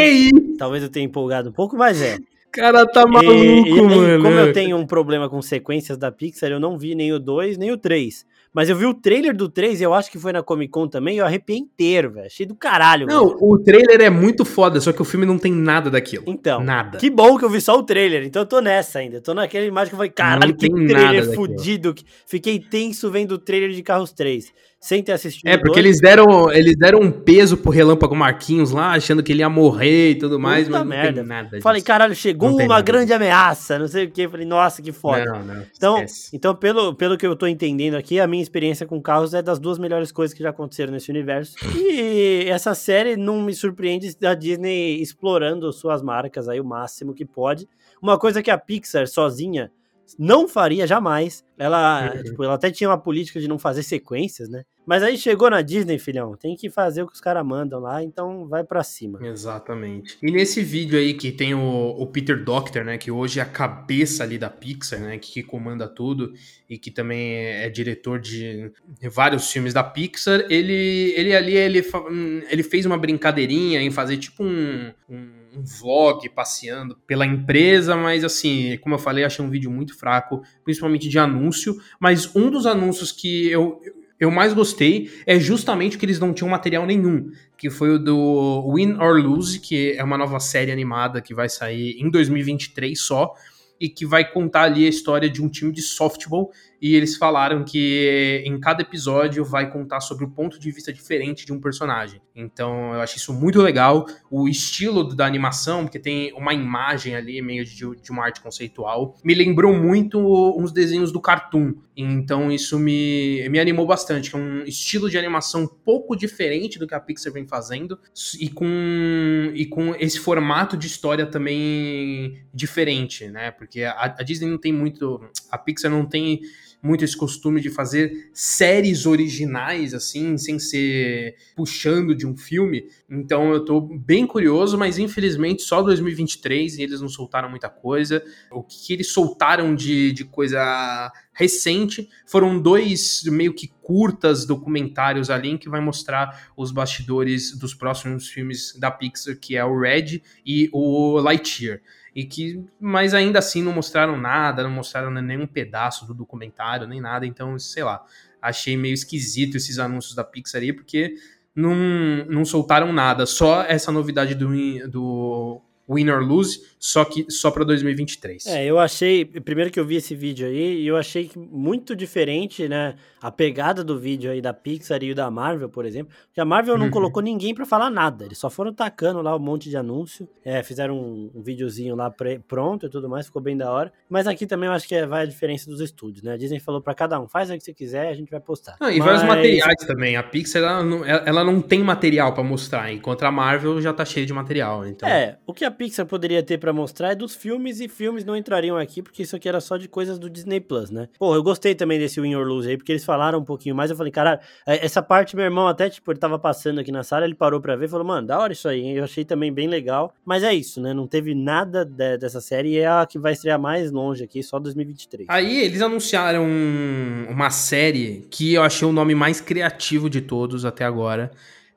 Talvez eu tenha empolgado um pouco, mas é. Cara, tá maluco, e, e, mano. Como eu tenho um problema com sequências da Pixar, eu não vi nem o 2, nem o 3. Mas eu vi o trailer do 3 e eu acho que foi na Comic Con também e eu arrepiei inteiro, velho. Achei do caralho. Não, mano. o trailer é muito foda, só que o filme não tem nada daquilo. Então. Nada. Que bom que eu vi só o trailer. Então eu tô nessa ainda. tô naquela imagem que eu falei, caralho, que trailer fudido. Fiquei tenso vendo o trailer de Carros 3 sem ter assistido. É, porque eles deram, eles deram um peso pro Relâmpago Marquinhos lá, achando que ele ia morrer e tudo mais, Puta mas não merda. tem nada disso. Falei, caralho, chegou uma nada. grande ameaça, não sei o que. Falei, nossa, que foda. Não, não, então, então pelo, pelo que eu tô entendendo aqui, a minha experiência com carros é das duas melhores coisas que já aconteceram nesse universo. E essa série não me surpreende da Disney explorando suas marcas aí o máximo que pode. Uma coisa que a Pixar sozinha não faria jamais. Ela, uhum. tipo, ela até tinha uma política de não fazer sequências, né? Mas aí chegou na Disney, filhão, tem que fazer o que os caras mandam lá, então vai para cima. Exatamente. E nesse vídeo aí que tem o, o, Peter Doctor, né, que hoje é a cabeça ali da Pixar, né, que, que comanda tudo e que também é, é diretor de vários filmes da Pixar, ele, ele ali, ele, ele fez uma brincadeirinha em fazer tipo um, um um vlog passeando pela empresa, mas assim, como eu falei, achei um vídeo muito fraco, principalmente de anúncio. Mas um dos anúncios que eu, eu mais gostei é justamente que eles não tinham material nenhum, que foi o do Win or Lose, que é uma nova série animada que vai sair em 2023 só, e que vai contar ali a história de um time de softball e eles falaram que em cada episódio vai contar sobre o ponto de vista diferente de um personagem. Então eu acho isso muito legal. O estilo da animação, porque tem uma imagem ali meio de, de uma arte conceitual, me lembrou muito uns desenhos do Cartoon. Então isso me, me animou bastante, é um estilo de animação um pouco diferente do que a Pixar vem fazendo e com, e com esse formato de história também diferente, né? Porque a, a Disney não tem muito. A Pixar não tem muito esse costume de fazer séries originais, assim, sem ser puxando de um filme. Então eu tô bem curioso, mas infelizmente só 2023 e eles não soltaram muita coisa. O que eles soltaram de, de coisa recente foram dois meio que curtas documentários ali que vai mostrar os bastidores dos próximos filmes da Pixar, que é o Red e o Lightyear e que, mas ainda assim não mostraram nada, não mostraram nenhum pedaço do documentário, nem nada, então, sei lá, achei meio esquisito esses anúncios da Pixar aí, porque não, não soltaram nada, só essa novidade do, do Win or Lose, só que só para 2023. É, eu achei, primeiro que eu vi esse vídeo aí, eu achei muito diferente, né, a pegada do vídeo aí da Pixar e o da Marvel, por exemplo, que a Marvel não uhum. colocou ninguém para falar nada, eles só foram tacando lá um monte de anúncio, é, fizeram um, um videozinho lá pronto e tudo mais, ficou bem da hora, mas aqui também eu acho que é, vai a diferença dos estúdios, né, a Disney falou para cada um, faz o que você quiser, a gente vai postar. E mas... vários materiais também, a Pixar, ela não, ela não tem material para mostrar, enquanto a Marvel já tá cheia de material, então... É, o que a Pixar poderia ter para mostrar é dos filmes e filmes não entrariam aqui, porque isso aqui era só de coisas do Disney Plus, né? Pô, eu gostei também desse Win or Lose aí, porque eles falaram um pouquinho mais. Eu falei, cara, é, essa parte, meu irmão, até, tipo, ele tava passando aqui na sala, ele parou pra ver e falou, mano, da hora isso aí? Eu achei também bem legal. Mas é isso, né? Não teve nada de, dessa série e é a que vai estrear mais longe aqui, só 2023. Aí eles anunciaram uma série que eu achei o nome mais criativo de todos até agora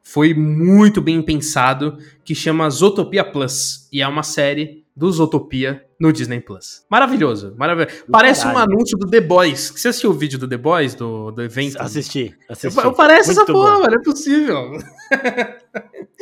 foi muito bem pensado, que chama Zootopia Plus. E é uma série do Zootopia no Disney Plus. Maravilhoso, maravilhoso. Parece Caralho. um anúncio do The Boys. Você assistiu o vídeo do The Boys, do, do evento? Assisti, assisti. Eu, parece Muito essa porra, não é possível.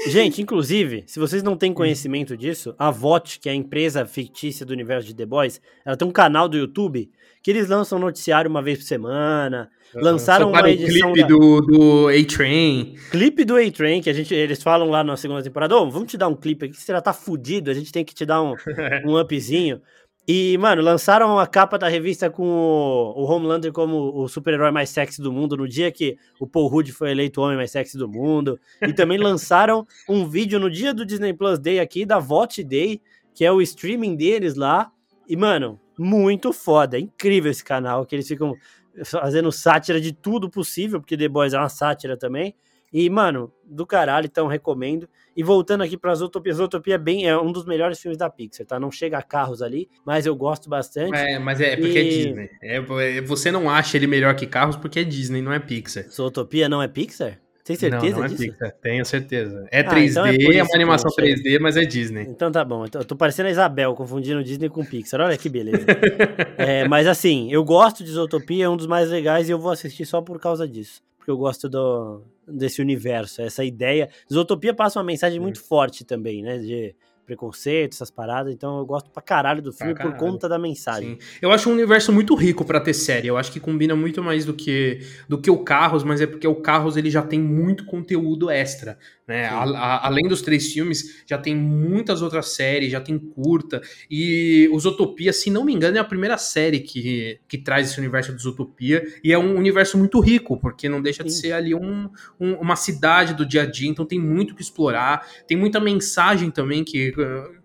Gente, inclusive, se vocês não têm conhecimento disso, a VOT, que é a empresa fictícia do universo de The Boys, ela tem um canal do YouTube que eles lançam noticiário uma vez por semana, Lançaram uma edição. clipe da... do, do A-Train. Clipe do A-Train, que a gente, eles falam lá na segunda temporada: oh, vamos te dar um clipe aqui, você já tá fudido, a gente tem que te dar um, um upzinho. E, mano, lançaram a capa da revista com o, o Homelander como o super-herói mais sexy do mundo no dia que o Paul Rudd foi eleito o homem mais sexy do mundo. E também lançaram um vídeo no dia do Disney Plus Day aqui, da Vote Day, que é o streaming deles lá. E, mano, muito foda. É incrível esse canal, que eles ficam fazendo sátira de tudo possível, porque The Boys é uma sátira também. E, mano, do caralho, então recomendo. E voltando aqui para Zootopia, Zootopia é, bem, é um dos melhores filmes da Pixar, tá? Não chega a carros ali, mas eu gosto bastante. É, mas é, porque é e... é Disney. É, você não acha ele melhor que carros porque é Disney, não é Pixar. Zootopia não é Pixar? Tem certeza não, não é disso? Pixar, tenho certeza. É 3D, ah, então é, é uma animação 3D, mas é Disney. Então tá bom. Então, eu tô parecendo a Isabel, confundindo Disney com Pixar. Olha que beleza. é, mas assim, eu gosto de Zootopia, é um dos mais legais e eu vou assistir só por causa disso. Porque eu gosto do, desse universo, essa ideia. Zootopia passa uma mensagem muito forte também, né? De preconceito, essas paradas. Então eu gosto pra caralho do filme por conta da mensagem. Sim. Eu acho um universo muito rico para ter série. Eu acho que combina muito mais do que do que o Carros, mas é porque o Carros ele já tem muito conteúdo extra. Né? A, a, além dos três filmes, já tem muitas outras séries, já tem curta. E os Utopia, se não me engano, é a primeira série que, que traz esse universo dos Utopia. E é um universo muito rico, porque não deixa Sim. de ser ali um, um, uma cidade do dia a dia. Então tem muito que explorar. Tem muita mensagem também que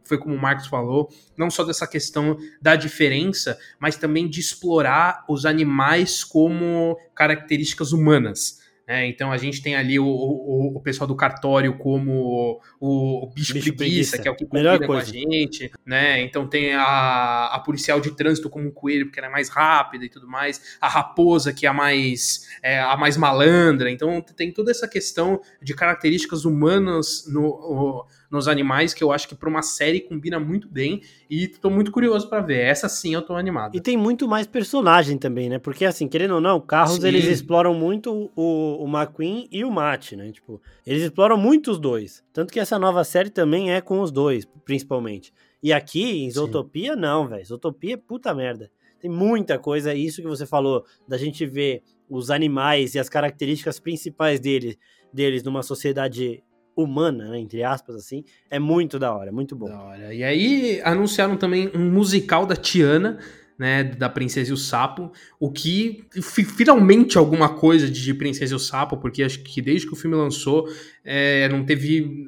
foi como o Marcos falou, não só dessa questão da diferença, mas também de explorar os animais como características humanas. É, então a gente tem ali o, o, o pessoal do cartório como o, o bicho, bicho preguiça, preguiça, que é o que cuida com a gente, né? Então tem a, a policial de trânsito como o coelho, porque ela é mais rápida e tudo mais, a raposa, que é a mais, é, a mais malandra. Então tem toda essa questão de características humanas no, nos animais que eu acho que para uma série combina muito bem e tô muito curioso para ver. Essa sim eu tô animado. E tem muito mais personagem também, né? Porque assim, querendo ou não, carros sim. eles exploram muito o, o McQueen e o Matt, né? Tipo, eles exploram muito os dois. Tanto que essa nova série também é com os dois, principalmente. E aqui, em Zootopia, não, velho. Zootopia é puta merda. Tem muita coisa, isso que você falou, da gente ver os animais e as características principais dele, deles numa sociedade humana, né, entre aspas, assim, é muito da hora, muito bom. Da hora. E aí anunciaram também um musical da Tiana, né, da Princesa e o Sapo, o que finalmente alguma coisa de Princesa e o Sapo, porque acho que desde que o filme lançou, é, não teve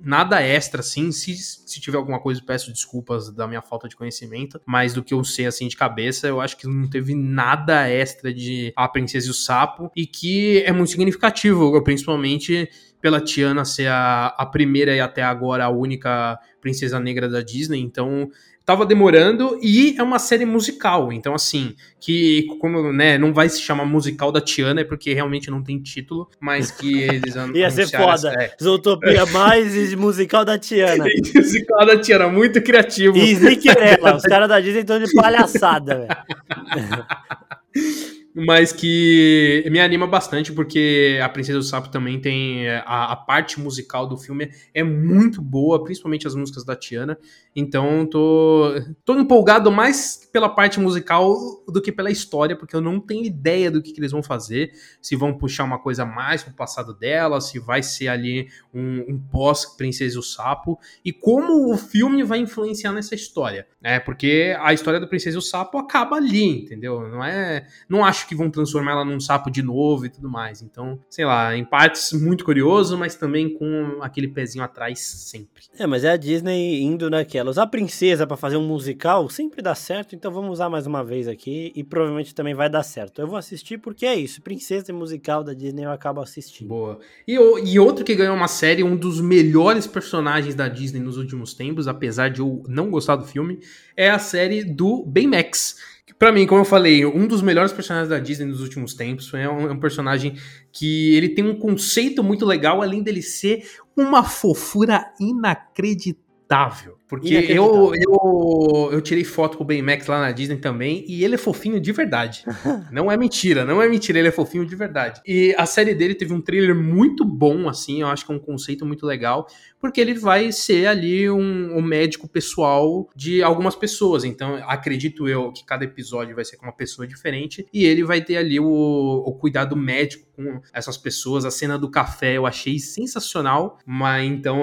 nada extra, assim. Se, se tiver alguma coisa, peço desculpas da minha falta de conhecimento. Mas do que eu sei, assim, de cabeça, eu acho que não teve nada extra de A Princesa e o Sapo. E que é muito significativo, principalmente pela Tiana ser a, a primeira e até agora a única princesa negra da Disney, então tava demorando e é uma série musical, então assim, que como, né, não vai se chamar musical da Tiana, é porque realmente não tem título, mas que eles Ia ser foda. É. Zootopia mais musical da Tiana. musical da Tiana, muito criativo. E Sneakerella, os caras da Disney estão de palhaçada, velho. Mas que me anima bastante porque a Princesa do Sapo também tem a, a, parte musical do filme é muito boa, principalmente as músicas da Tiana. Então tô tô empolgado mais pela parte musical do que pela história, porque eu não tenho ideia do que, que eles vão fazer, se vão puxar uma coisa mais pro passado dela, se vai ser ali um, um pós Princesa do Sapo e como o filme vai influenciar nessa história, né? Porque a história da Princesa e o Sapo acaba ali, entendeu? Não é, não acho que vão transformar ela num sapo de novo e tudo mais. Então, sei lá, em partes muito curioso, mas também com aquele pezinho atrás sempre. É, mas é a Disney indo naquela. Usar a princesa para fazer um musical sempre dá certo, então vamos usar mais uma vez aqui e provavelmente também vai dar certo. Eu vou assistir porque é isso, princesa e musical da Disney eu acabo assistindo. Boa. E, e outro que ganhou uma série, um dos melhores personagens da Disney nos últimos tempos, apesar de eu não gostar do filme, é a série do Baymax para mim, como eu falei, um dos melhores personagens da Disney nos últimos tempos. É um, é um, personagem que ele tem um conceito muito legal, além dele ser uma fofura inacreditável. Porque eu, eu, eu tirei foto com o Baymax lá na Disney também, e ele é fofinho de verdade. não é mentira, não é mentira, ele é fofinho de verdade. E a série dele teve um trailer muito bom, assim, eu acho que é um conceito muito legal, porque ele vai ser ali um, um médico pessoal de algumas pessoas. Então, acredito eu que cada episódio vai ser com uma pessoa diferente, e ele vai ter ali o, o cuidado médico com essas pessoas. A cena do café eu achei sensacional, mas então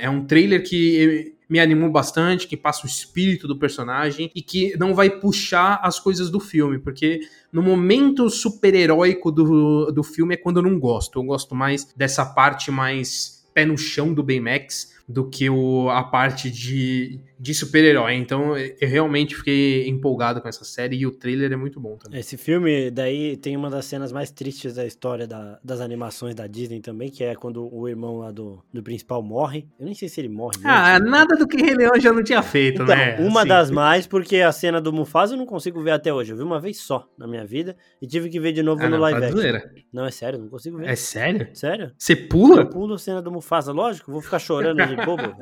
é um trailer que me animou bastante, que passa o espírito do personagem e que não vai puxar as coisas do filme, porque no momento super-heróico do, do filme é quando eu não gosto. Eu gosto mais dessa parte mais pé no chão do Baymax do que o, a parte de, de super-herói. Então eu realmente fiquei empolgado com essa série e o trailer é muito bom também. Esse filme daí tem uma das cenas mais tristes da história da, das animações da Disney também, que é quando o irmão lá do, do principal morre. Eu nem sei se ele morre. Ah, nada do que Rei Leão já não tinha feito, então, né? Uma assim. das mais, porque a cena do Mufasa eu não consigo ver até hoje. Eu vi uma vez só na minha vida e tive que ver de novo ah, no não, live action. Não, é sério, não consigo ver. É sério? Sério? Você pula? Eu pulo a cena do Mufasa, lógico, vou ficar chorando de bobo.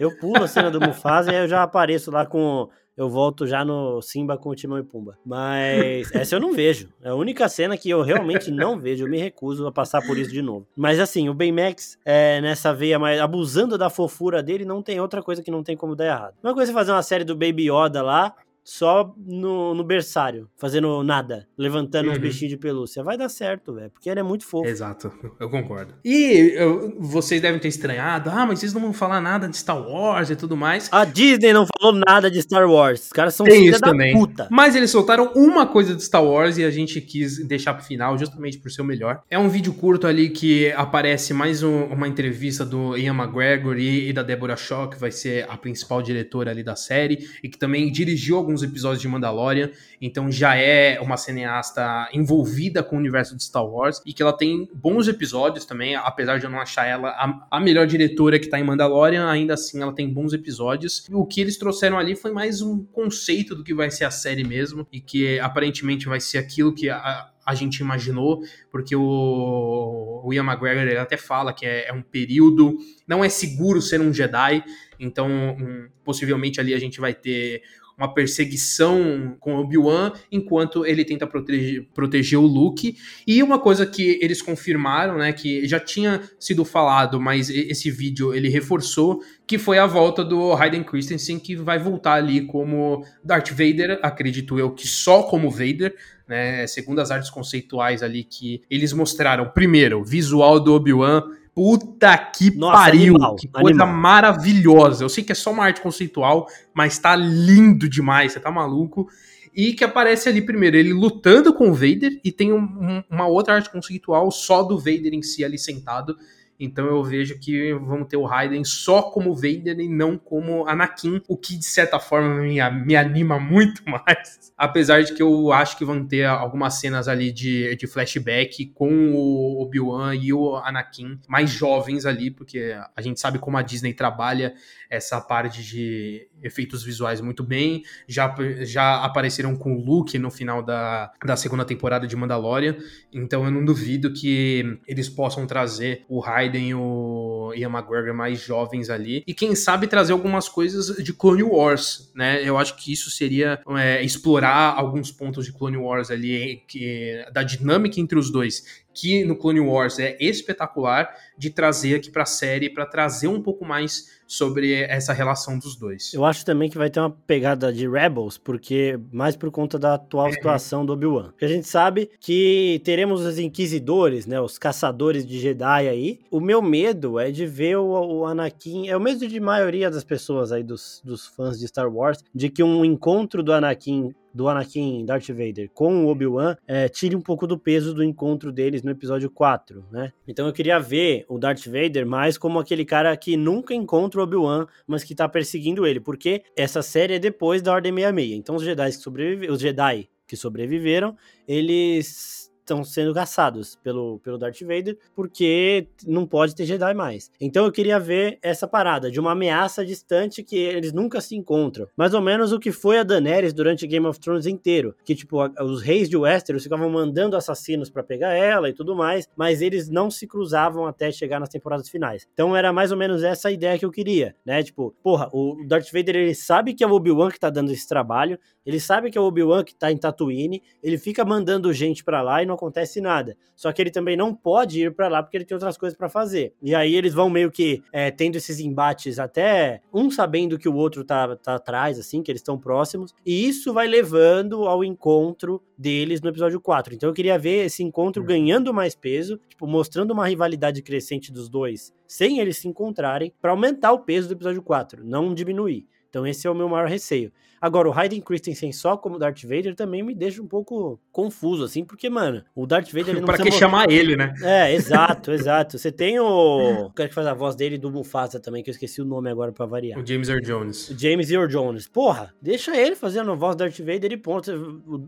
Eu pulo a cena do Mufasa e aí eu já apareço lá com. Eu volto já no Simba com o Timão e Pumba. Mas essa eu não vejo. É a única cena que eu realmente não vejo. Eu me recuso a passar por isso de novo. Mas assim, o Baymax, é, nessa veia, mas abusando da fofura dele, não tem outra coisa que não tem como dar errado. Uma coisa é fazer uma série do Baby Yoda lá, só no, no berçário, fazendo nada, levantando uhum. uns bichinhos de pelúcia. Vai dar certo, velho, porque ele é muito fofo. Exato, eu concordo. E eu, vocês devem ter estranhado, ah, mas vocês não vão falar nada de Star Wars e tudo mais. A Disney não falou nada de Star Wars. Os caras são Tem isso também. Puta. Mas eles soltaram uma coisa de Star Wars e a gente quis deixar pro final, justamente por ser o melhor. É um vídeo curto ali que aparece mais um, uma entrevista do Ian McGregor e, e da Deborah Shaw, que vai ser a principal diretora ali da série, e que também dirigiu alguns alguns episódios de Mandalorian, então já é uma cineasta envolvida com o universo de Star Wars e que ela tem bons episódios também, apesar de eu não achar ela a, a melhor diretora que tá em Mandalorian, ainda assim ela tem bons episódios. O que eles trouxeram ali foi mais um conceito do que vai ser a série mesmo e que aparentemente vai ser aquilo que a, a gente imaginou, porque o, o Ian McGregor ele até fala que é, é, um período, não é seguro ser um Jedi, então um, possivelmente ali a gente vai ter uma perseguição com Obi-Wan enquanto ele tenta proteger, proteger o Luke. E uma coisa que eles confirmaram, né, que já tinha sido falado, mas esse vídeo ele reforçou, que foi a volta do Hayden Christensen, que vai voltar ali como Darth Vader, acredito eu que só como Vader, né, segundo as artes conceituais ali que eles mostraram. Primeiro, visual do Obi-Wan Puta que Nossa, pariu! Animal, que coisa animal. maravilhosa. Eu sei que é só uma arte conceitual, mas tá lindo demais, você tá maluco. E que aparece ali primeiro ele lutando com o Vader e tem um, um, uma outra arte conceitual só do Vader em si ali sentado. Então eu vejo que vamos ter o Raiden só como Vader e não como Anakin, o que de certa forma me, me anima muito mais. Apesar de que eu acho que vão ter algumas cenas ali de, de flashback com o Obi-Wan e o Anakin mais jovens ali, porque a gente sabe como a Disney trabalha essa parte de efeitos visuais muito bem. Já, já apareceram com o Luke no final da, da segunda temporada de Mandalorian. Então eu não duvido que eles possam trazer o Raiden e o, o Ian McGregor mais jovens ali. E quem sabe trazer algumas coisas de Clone Wars, né? Eu acho que isso seria é, explorar alguns pontos de Clone Wars ali, que, da dinâmica entre os dois que no Clone Wars é espetacular, de trazer aqui para a série para trazer um pouco mais sobre essa relação dos dois. Eu acho também que vai ter uma pegada de Rebels, porque mais por conta da atual é. situação do Obi-Wan. Porque a gente sabe que teremos os inquisidores, né, os caçadores de Jedi aí. O meu medo é de ver o, o Anakin, é o medo de maioria das pessoas aí dos, dos fãs de Star Wars, de que um encontro do Anakin do Anakin Darth Vader com o Obi-Wan é, tire um pouco do peso do encontro deles no episódio 4, né? Então eu queria ver o Darth Vader mais como aquele cara que nunca encontra o Obi-Wan, mas que tá perseguindo ele, porque essa série é depois da Ordem 66. Então os Jedi que sobreviveram, os Jedi que sobreviveram, eles estão sendo caçados pelo, pelo Darth Vader, porque não pode ter Jedi mais. Então eu queria ver essa parada de uma ameaça distante que eles nunca se encontram. Mais ou menos o que foi a Daenerys durante Game of Thrones inteiro, que tipo, os reis de Westeros ficavam mandando assassinos para pegar ela e tudo mais, mas eles não se cruzavam até chegar nas temporadas finais. Então era mais ou menos essa a ideia que eu queria, né? Tipo, porra, o Darth Vader ele sabe que é o Obi-Wan que tá dando esse trabalho, ele sabe que é o Obi-Wan que tá em Tatooine, ele fica mandando gente para lá e não acontece nada. Só que ele também não pode ir para lá porque ele tem outras coisas para fazer. E aí eles vão meio que é, tendo esses embates até um sabendo que o outro tá, tá atrás, assim, que eles estão próximos. E isso vai levando ao encontro deles no episódio 4. Então eu queria ver esse encontro hum. ganhando mais peso, tipo, mostrando uma rivalidade crescente dos dois, sem eles se encontrarem, para aumentar o peso do episódio 4, não diminuir. Então esse é o meu maior receio. Agora, o Hayden Christensen só como Darth Vader também me deixa um pouco confuso, assim, porque, mano, o Darth Vader ele não Pra que chamar ele, né? É, exato, exato. Você tem o. O cara que faz a voz dele do Mufasa também, que eu esqueci o nome agora pra variar. O James Earl Jones. O James Earl Jones. Porra, deixa ele fazendo a voz do Darth Vader e ponto.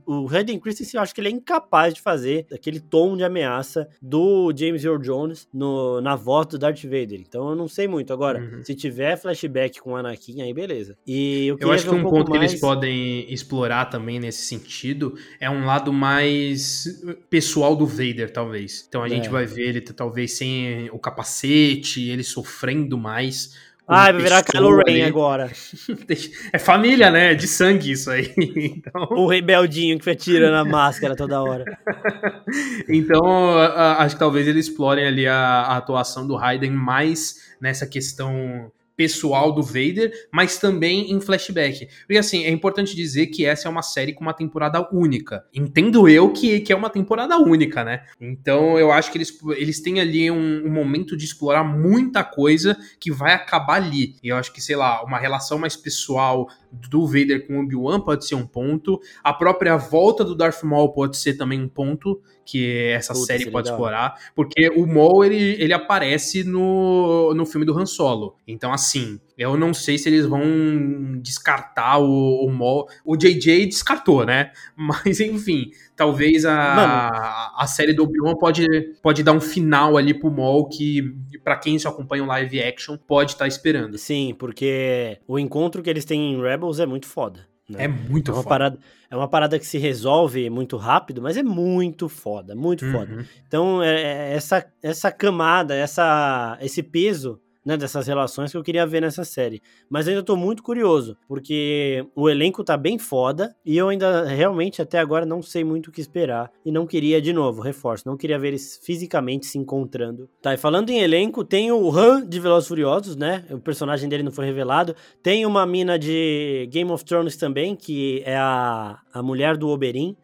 O, o Hayden Christensen, eu acho que ele é incapaz de fazer aquele tom de ameaça do James Earl Jones no, na voz do Darth Vader. Então eu não sei muito. Agora, uhum. se tiver flashback com o Anakin, aí beleza. E eu, eu acho que um, um ponto mais... que eles podem explorar também nesse sentido é um lado mais pessoal do Vader, talvez. Então a é. gente vai ver ele talvez sem o capacete, ele sofrendo mais. Ah, vai virar Kylo Ren agora. É família, né? De sangue isso aí. Então... O rebeldinho que foi tirando a máscara toda hora. então, acho que talvez eles explorem ali a, a atuação do Raiden mais nessa questão pessoal do Vader, mas também em flashback. Porque assim, é importante dizer que essa é uma série com uma temporada única. Entendo eu que, que é uma temporada única, né? Então eu acho que eles, eles têm ali um, um momento de explorar muita coisa que vai acabar ali. E eu acho que, sei lá, uma relação mais pessoal do Vader com Obi-Wan pode ser um ponto. A própria volta do Darth Maul pode ser também um ponto que essa Puta, série pode legal. explorar, porque o Maul ele, ele aparece no, no filme do Han Solo. Então assim, eu não sei se eles vão descartar o, o Maul. O JJ descartou, né? Mas enfim, talvez a, a série do Obi-Wan pode, pode dar um final ali pro Maul que para quem só acompanha o live action pode estar tá esperando. Sim, porque o encontro que eles têm em Rebels é muito foda. Né? É muito é uma foda. Parada, é uma parada que se resolve muito rápido, mas é muito foda, muito uhum. foda. Então, é, é, essa, essa camada, essa, esse peso né, dessas relações que eu queria ver nessa série. Mas ainda tô muito curioso, porque o elenco tá bem foda e eu ainda realmente até agora não sei muito o que esperar e não queria de novo, reforço, não queria ver eles fisicamente se encontrando. Tá, e falando em elenco, tem o Han de Velozes Furiosos, né? O personagem dele não foi revelado. Tem uma mina de Game of Thrones também, que é a, a mulher do Oberyn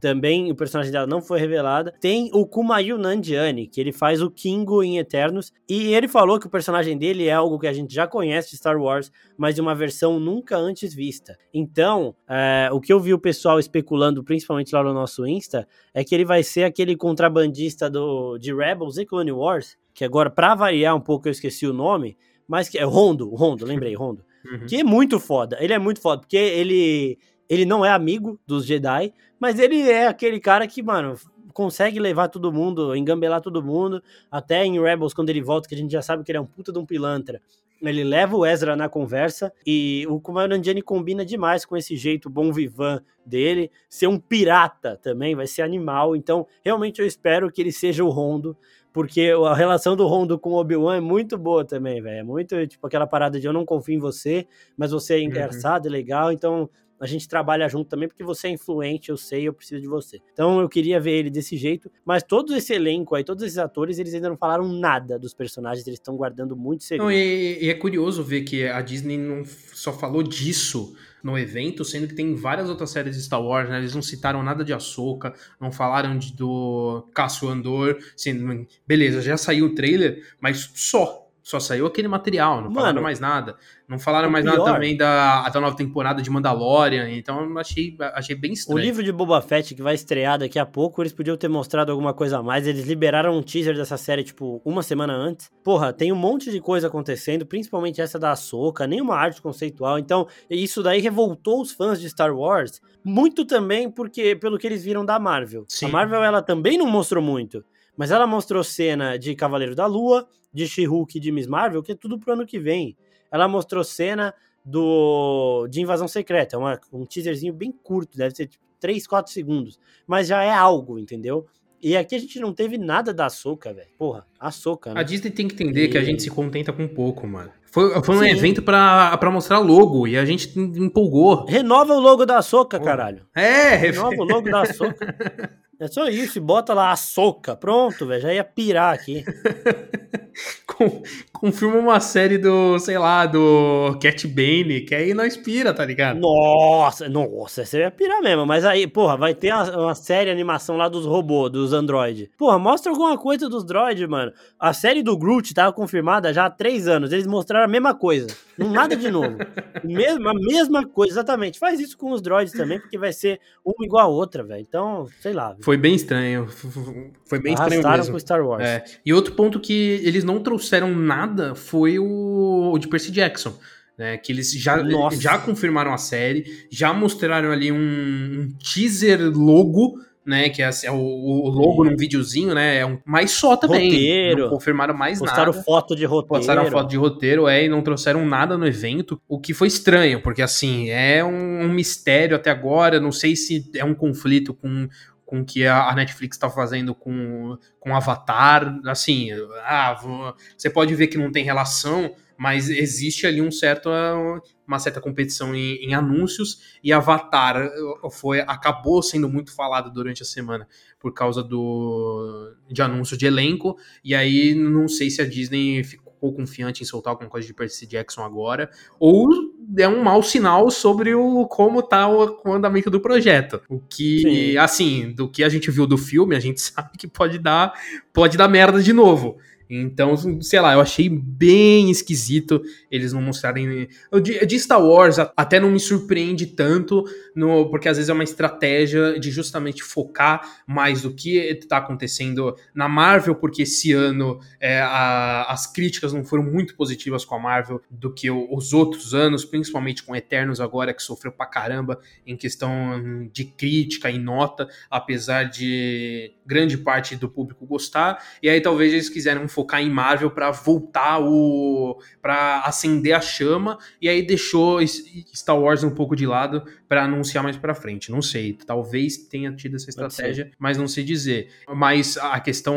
também o personagem dela não foi revelada. Tem o Kumail Nanjiani, que ele faz o Kingo em Eternos, e ele falou que o personagem dele é algo que a gente já conhece de Star Wars, mas de uma versão nunca antes vista. Então, é, o que eu vi o pessoal especulando, principalmente lá no nosso Insta, é que ele vai ser aquele contrabandista do, de Rebels e Clone Wars, que agora, para variar um pouco, eu esqueci o nome, mas que é Rondo, Rondo, lembrei, Rondo. Uhum. Que é muito foda. Ele é muito foda, porque ele ele não é amigo dos Jedi, mas ele é aquele cara que, mano, consegue levar todo mundo, engambelar todo mundo. Até em Rebels, quando ele volta, que a gente já sabe que ele é um puta de um pilantra. Ele leva o Ezra na conversa e o Kumail Nanjiani combina demais com esse jeito bom vivan dele. Ser um pirata também vai ser animal. Então, realmente eu espero que ele seja o Rondo porque a relação do Rondo com o Obi-Wan é muito boa também, velho. É muito, tipo, aquela parada de eu não confio em você, mas você é uhum. engraçado, uhum. é legal, então a gente trabalha junto também, porque você é influente, eu sei, eu preciso de você. Então eu queria ver ele desse jeito, mas todo esse elenco aí, todos esses atores, eles ainda não falaram nada dos personagens, eles estão guardando muito segredo. Não, e, e, é curioso ver que a Disney não só falou disso no evento, sendo que tem várias outras séries de Star Wars, né? Eles não citaram nada de Ahsoka, não falaram de, do Cassio Andor, sendo, beleza, já saiu o trailer, mas só, só saiu aquele material, não Mano, falaram mais nada. Não falaram mais pior, nada também da, da nova temporada de Mandalorian, então eu achei, achei bem estranho. O livro de Boba Fett, que vai estrear daqui a pouco, eles podiam ter mostrado alguma coisa a mais. Eles liberaram um teaser dessa série, tipo, uma semana antes. Porra, tem um monte de coisa acontecendo, principalmente essa da Soca, nenhuma arte conceitual. Então, isso daí revoltou os fãs de Star Wars, muito também porque pelo que eles viram da Marvel. Sim. A Marvel, ela também não mostrou muito. Mas ela mostrou cena de Cavaleiro da Lua, de She-Hulk e de Miss Marvel, que é tudo pro ano que vem. Ela mostrou cena do de Invasão Secreta, uma, um teaserzinho bem curto, deve ser tipo 3, 4 segundos. Mas já é algo, entendeu? E aqui a gente não teve nada da Soca, velho. Porra, a Soca, né? A Disney tem que entender e... que a gente se contenta com pouco, mano. Foi, foi um evento pra, pra mostrar logo e a gente empolgou. Renova o logo da Soca, caralho. É, renova o logo da Soca. É só isso, e bota lá a soca. Pronto, velho, já ia pirar aqui. Com, confirma uma série do, sei lá, do Cat Bane, que aí não inspira, tá ligado? Nossa, nossa, você ia pirar mesmo. Mas aí, porra, vai ter uma, uma série animação lá dos robôs, dos Android. Porra, mostra alguma coisa dos droids, mano. A série do Groot tava confirmada já há três anos. Eles mostraram a mesma coisa. Nada de novo. Mesmo, a mesma coisa, exatamente. Faz isso com os droids também, porque vai ser uma igual a outra, velho. Então, sei lá. Foi bem estranho. Foi bem estranho mesmo. com Star Wars. É. E outro ponto que eles não trouxeram nada foi o, o de Percy Jackson. Né, que eles já, já confirmaram a série, já mostraram ali um, um teaser logo né? Que é, é o, o, logo num videozinho, né? É um, mas só também. Roteiro. Não confirmaram mais postaram nada. Postaram foto de roteiro. Postaram foto de roteiro, é, e não trouxeram nada no evento, o que foi estranho, porque assim, é um, um mistério até agora. Não sei se é um conflito com com o que a Netflix está fazendo com, com Avatar. Assim, ah, você pode ver que não tem relação, mas existe ali um certo, uma certa competição em, em, anúncios e Avatar uh, foi acabou sendo muito falado durante a semana por causa do de anúncio de elenco e aí não sei se a Disney ficou confiante em soltar alguma coisa de Percy Jackson agora ou é um mau sinal sobre o como tá o, o andamento do projeto. O que, Sim. assim, do que a gente viu do filme, a gente sabe que pode dar, pode dar merda de novo. Então, sei lá, eu achei bem esquisito eles não mostrarem. De, de Star Wars até não me surpreende tanto, no, porque às vezes é uma estratégia de justamente focar mais do que está acontecendo na Marvel, porque esse ano é, a, as críticas não foram muito positivas com a Marvel do que os outros anos, principalmente com Eternos agora, que sofreu pra caramba em questão de crítica e nota, apesar de grande parte do público gostar. E aí talvez eles quiseram focar em Marvel para voltar o para acender a chama e aí deixou Star Wars um pouco de lado para anunciar mais para frente. Não sei, talvez tenha tido essa estratégia, mas não sei dizer. Mas a questão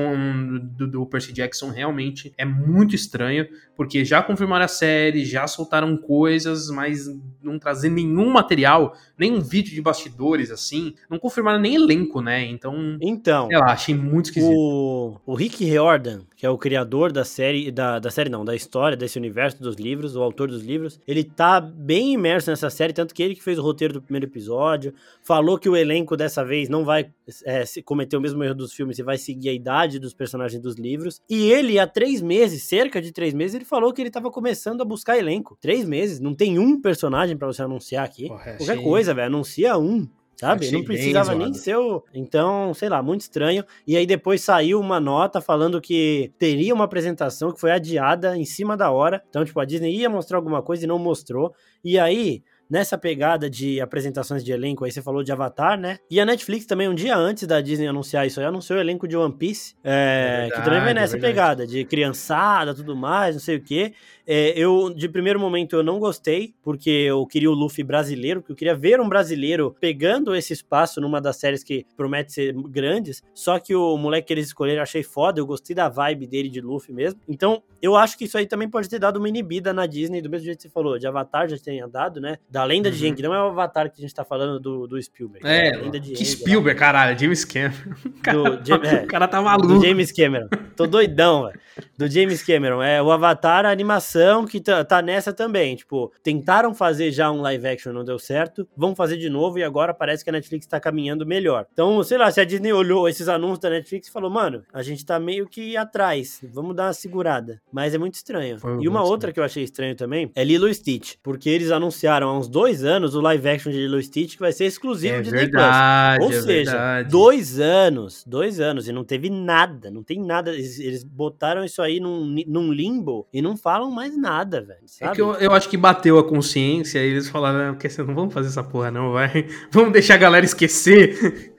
do, do Percy Jackson realmente é muito estranha, porque já confirmaram a série, já soltaram coisas, mas não trazer nenhum material, nem um vídeo de bastidores assim, não confirmaram nem elenco, né? Então, então sei lá, achei muito esquisito. O, o Rick Riordan, que é o criador da série, da, da série não, da história, desse universo dos livros, o autor dos livros, ele tá bem imerso nessa série, tanto que ele que fez o roteiro do primeiro episódio, falou que o elenco dessa vez não vai é, cometer o mesmo erro dos filmes e vai seguir a idade dos personagens dos livros. E ele, há três meses, cerca de três meses, ele falou que ele tava começando a buscar elenco. Três meses, não tem um personagem para você anunciar aqui. Porra, Qualquer achei... coisa, velho, anuncia um sabe? Achei não precisava nem ser o. Então, sei lá, muito estranho. E aí depois saiu uma nota falando que teria uma apresentação que foi adiada em cima da hora. Então, tipo, a Disney ia mostrar alguma coisa e não mostrou. E aí, nessa pegada de apresentações de elenco, aí você falou de Avatar, né? E a Netflix também, um dia antes da Disney anunciar isso aí, anunciou o elenco de One Piece, é, é verdade, que também vai nessa é pegada de criançada, tudo mais, não sei o quê. É, eu, de primeiro momento, eu não gostei, porque eu queria o Luffy brasileiro, porque eu queria ver um brasileiro pegando esse espaço numa das séries que promete ser grandes. Só que o moleque que eles escolheram eu achei foda, eu gostei da vibe dele de Luffy mesmo. Então, eu acho que isso aí também pode ter dado uma inibida na Disney, do mesmo jeito que você falou, de Avatar já tenha dado, né? Da lenda uhum. de Aang, não é o Avatar que a gente tá falando do, do Spielberg. É, é lenda de que Spielberg, lá. caralho, James Cameron. Do, James, é, o cara tá maluco. Do James Cameron. Tô doidão, velho. Do James Cameron. É o Avatar, a animação que tá, tá nessa também. Tipo, tentaram fazer já um live action, não deu certo. Vão fazer de novo e agora parece que a Netflix tá caminhando melhor. Então, sei lá, se a Disney olhou esses anúncios da Netflix e falou, mano, a gente tá meio que atrás. Vamos dar uma segurada. Mas é muito estranho. Foi e uma outra estranho. que eu achei estranho também é Lilo Stitch. Porque eles anunciaram há uns dois anos o live action de Lilo Stitch que vai ser exclusivo é de verdade, Plus. Ou é seja, verdade. dois anos. Dois anos. E não teve nada. Não tem nada. Eles, eles botaram isso aí num, num limbo e não falam mais nada, velho. É que eu, eu acho que bateu a consciência e eles falaram, porque não vamos fazer essa porra, não, vai. Vamos deixar a galera esquecer.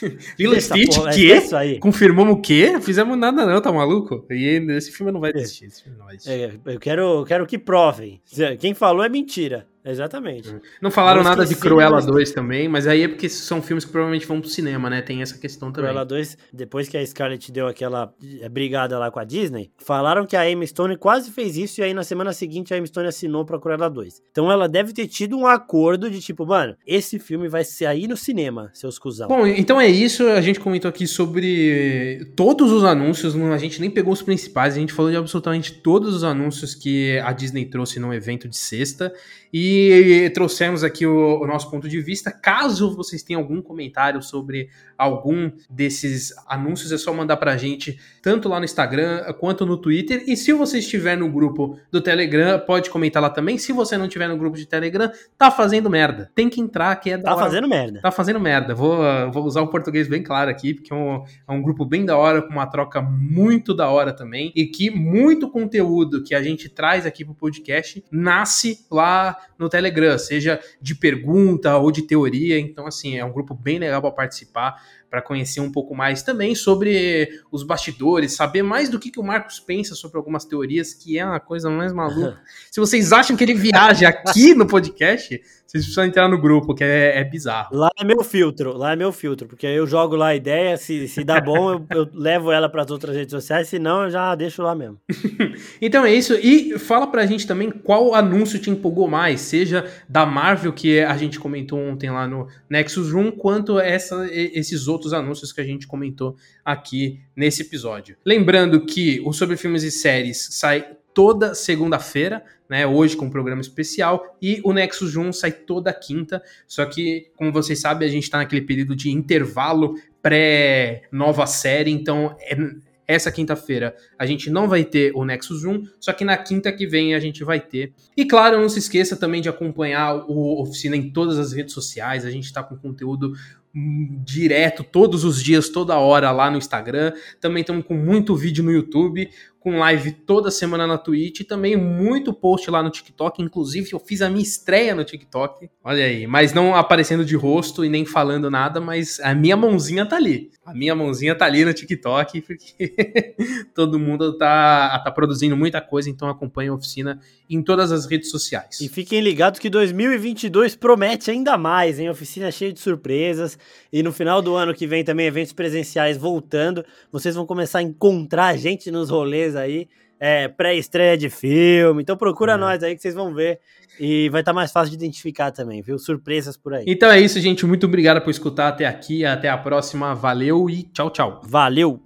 Lilo Stitch, porra, que? É Confirmamos o quê? Fizemos nada não, tá maluco? E esse filme não vai é. existir. Não vai existir. É, eu, quero, eu quero que provem. Quem falou é mentira. Exatamente. Não falaram nada de Cruella 2 também, mas aí é porque são filmes que provavelmente vão pro cinema, né? Tem essa questão também. Cruella 2, depois que a Scarlett deu aquela eh, brigada lá com a Disney, falaram que a Emma Stone quase fez isso e aí na semana seguinte a Emma Stone assinou pra Cruella 2. Então ela deve ter tido um acordo de tipo, mano, esse filme vai sair no cinema, seus cuzão. Bom, então é isso. A gente comentou aqui sobre todos os anúncios, a gente nem pegou os principais, a gente falou de absolutamente todos os anúncios que a Disney trouxe no evento de sexta. E trouxemos aqui o, o, nosso ponto de vista. Caso vocês tenham algum comentário sobre algum desses anúncios, é só mandar pra gente, tanto lá no Instagram quanto no Twitter. E se você estiver no grupo do Telegram, pode comentar lá também. Se você não estiver no grupo de Telegram, tá fazendo merda. Tem que entrar, que é da Tá hora. fazendo merda. Tá fazendo merda. Vou, vou usar o português bem claro aqui, porque é um, é um grupo bem da hora, com uma troca muito da hora também. E que muito conteúdo que a gente traz aqui pro podcast nasce lá no Telegram, seja de pergunta ou de teoria. Então, assim, é um grupo bem legal para participar para conhecer um pouco mais também sobre os bastidores, saber mais do que, que o Marcos pensa sobre algumas teorias, que é uma coisa mais maluca. Se vocês acham que ele viaja aqui no podcast, vocês precisam entrar no grupo, que é, é, bizarro. Lá é meu filtro, lá é meu filtro, porque eu jogo lá a ideia, se, se dá bom, eu, eu levo ela para as outras redes sociais, se não, eu já deixo lá mesmo. então é isso, e fala pra gente também qual anúncio te empolgou mais, seja da Marvel, que a gente comentou ontem lá no Nexus Room, quanto essa, esses outros outros anúncios que a gente comentou aqui nesse episódio. Lembrando que o Sobre Filmes e Séries sai toda segunda-feira, né, hoje com um programa especial, e o Nexus Jun sai toda quinta, só que, como vocês sabem, a gente está naquele período de intervalo pré-nova série, então é, essa quinta-feira a gente não vai ter o Nexus Room, só que na quinta que vem a gente vai ter. E claro, não se esqueça também de acompanhar o Oficina em todas as redes sociais, a gente está com conteúdo direto, todos os dias, toda hora lá no Instagram. Também estamos com muito vídeo no YouTube com live toda semana na Twitch e também muito post lá no TikTok. Inclusive, eu fiz a minha estreia no TikTok. Olha aí, mas não aparecendo de rosto e nem falando nada, mas a minha mãozinha tá ali. A minha mãozinha tá ali no TikTok, porque todo mundo tá, tá produzindo muita coisa, então acompanha a oficina em todas as redes sociais. E fiquem ligados que 2022 promete ainda mais, hein? Oficina cheia de surpresas. E no final do ano que vem também eventos presenciais voltando. Vocês vão começar a encontrar a gente nos rolês aí, é, pré-estreia de filme. Então procura é. nós aí que vocês vão ver. E vai estar tá mais fácil de identificar também, viu? Surpresas por aí. Então é isso, gente. Muito obrigado por escutar até aqui. Até a próxima. Valeu e tchau, tchau. Valeu!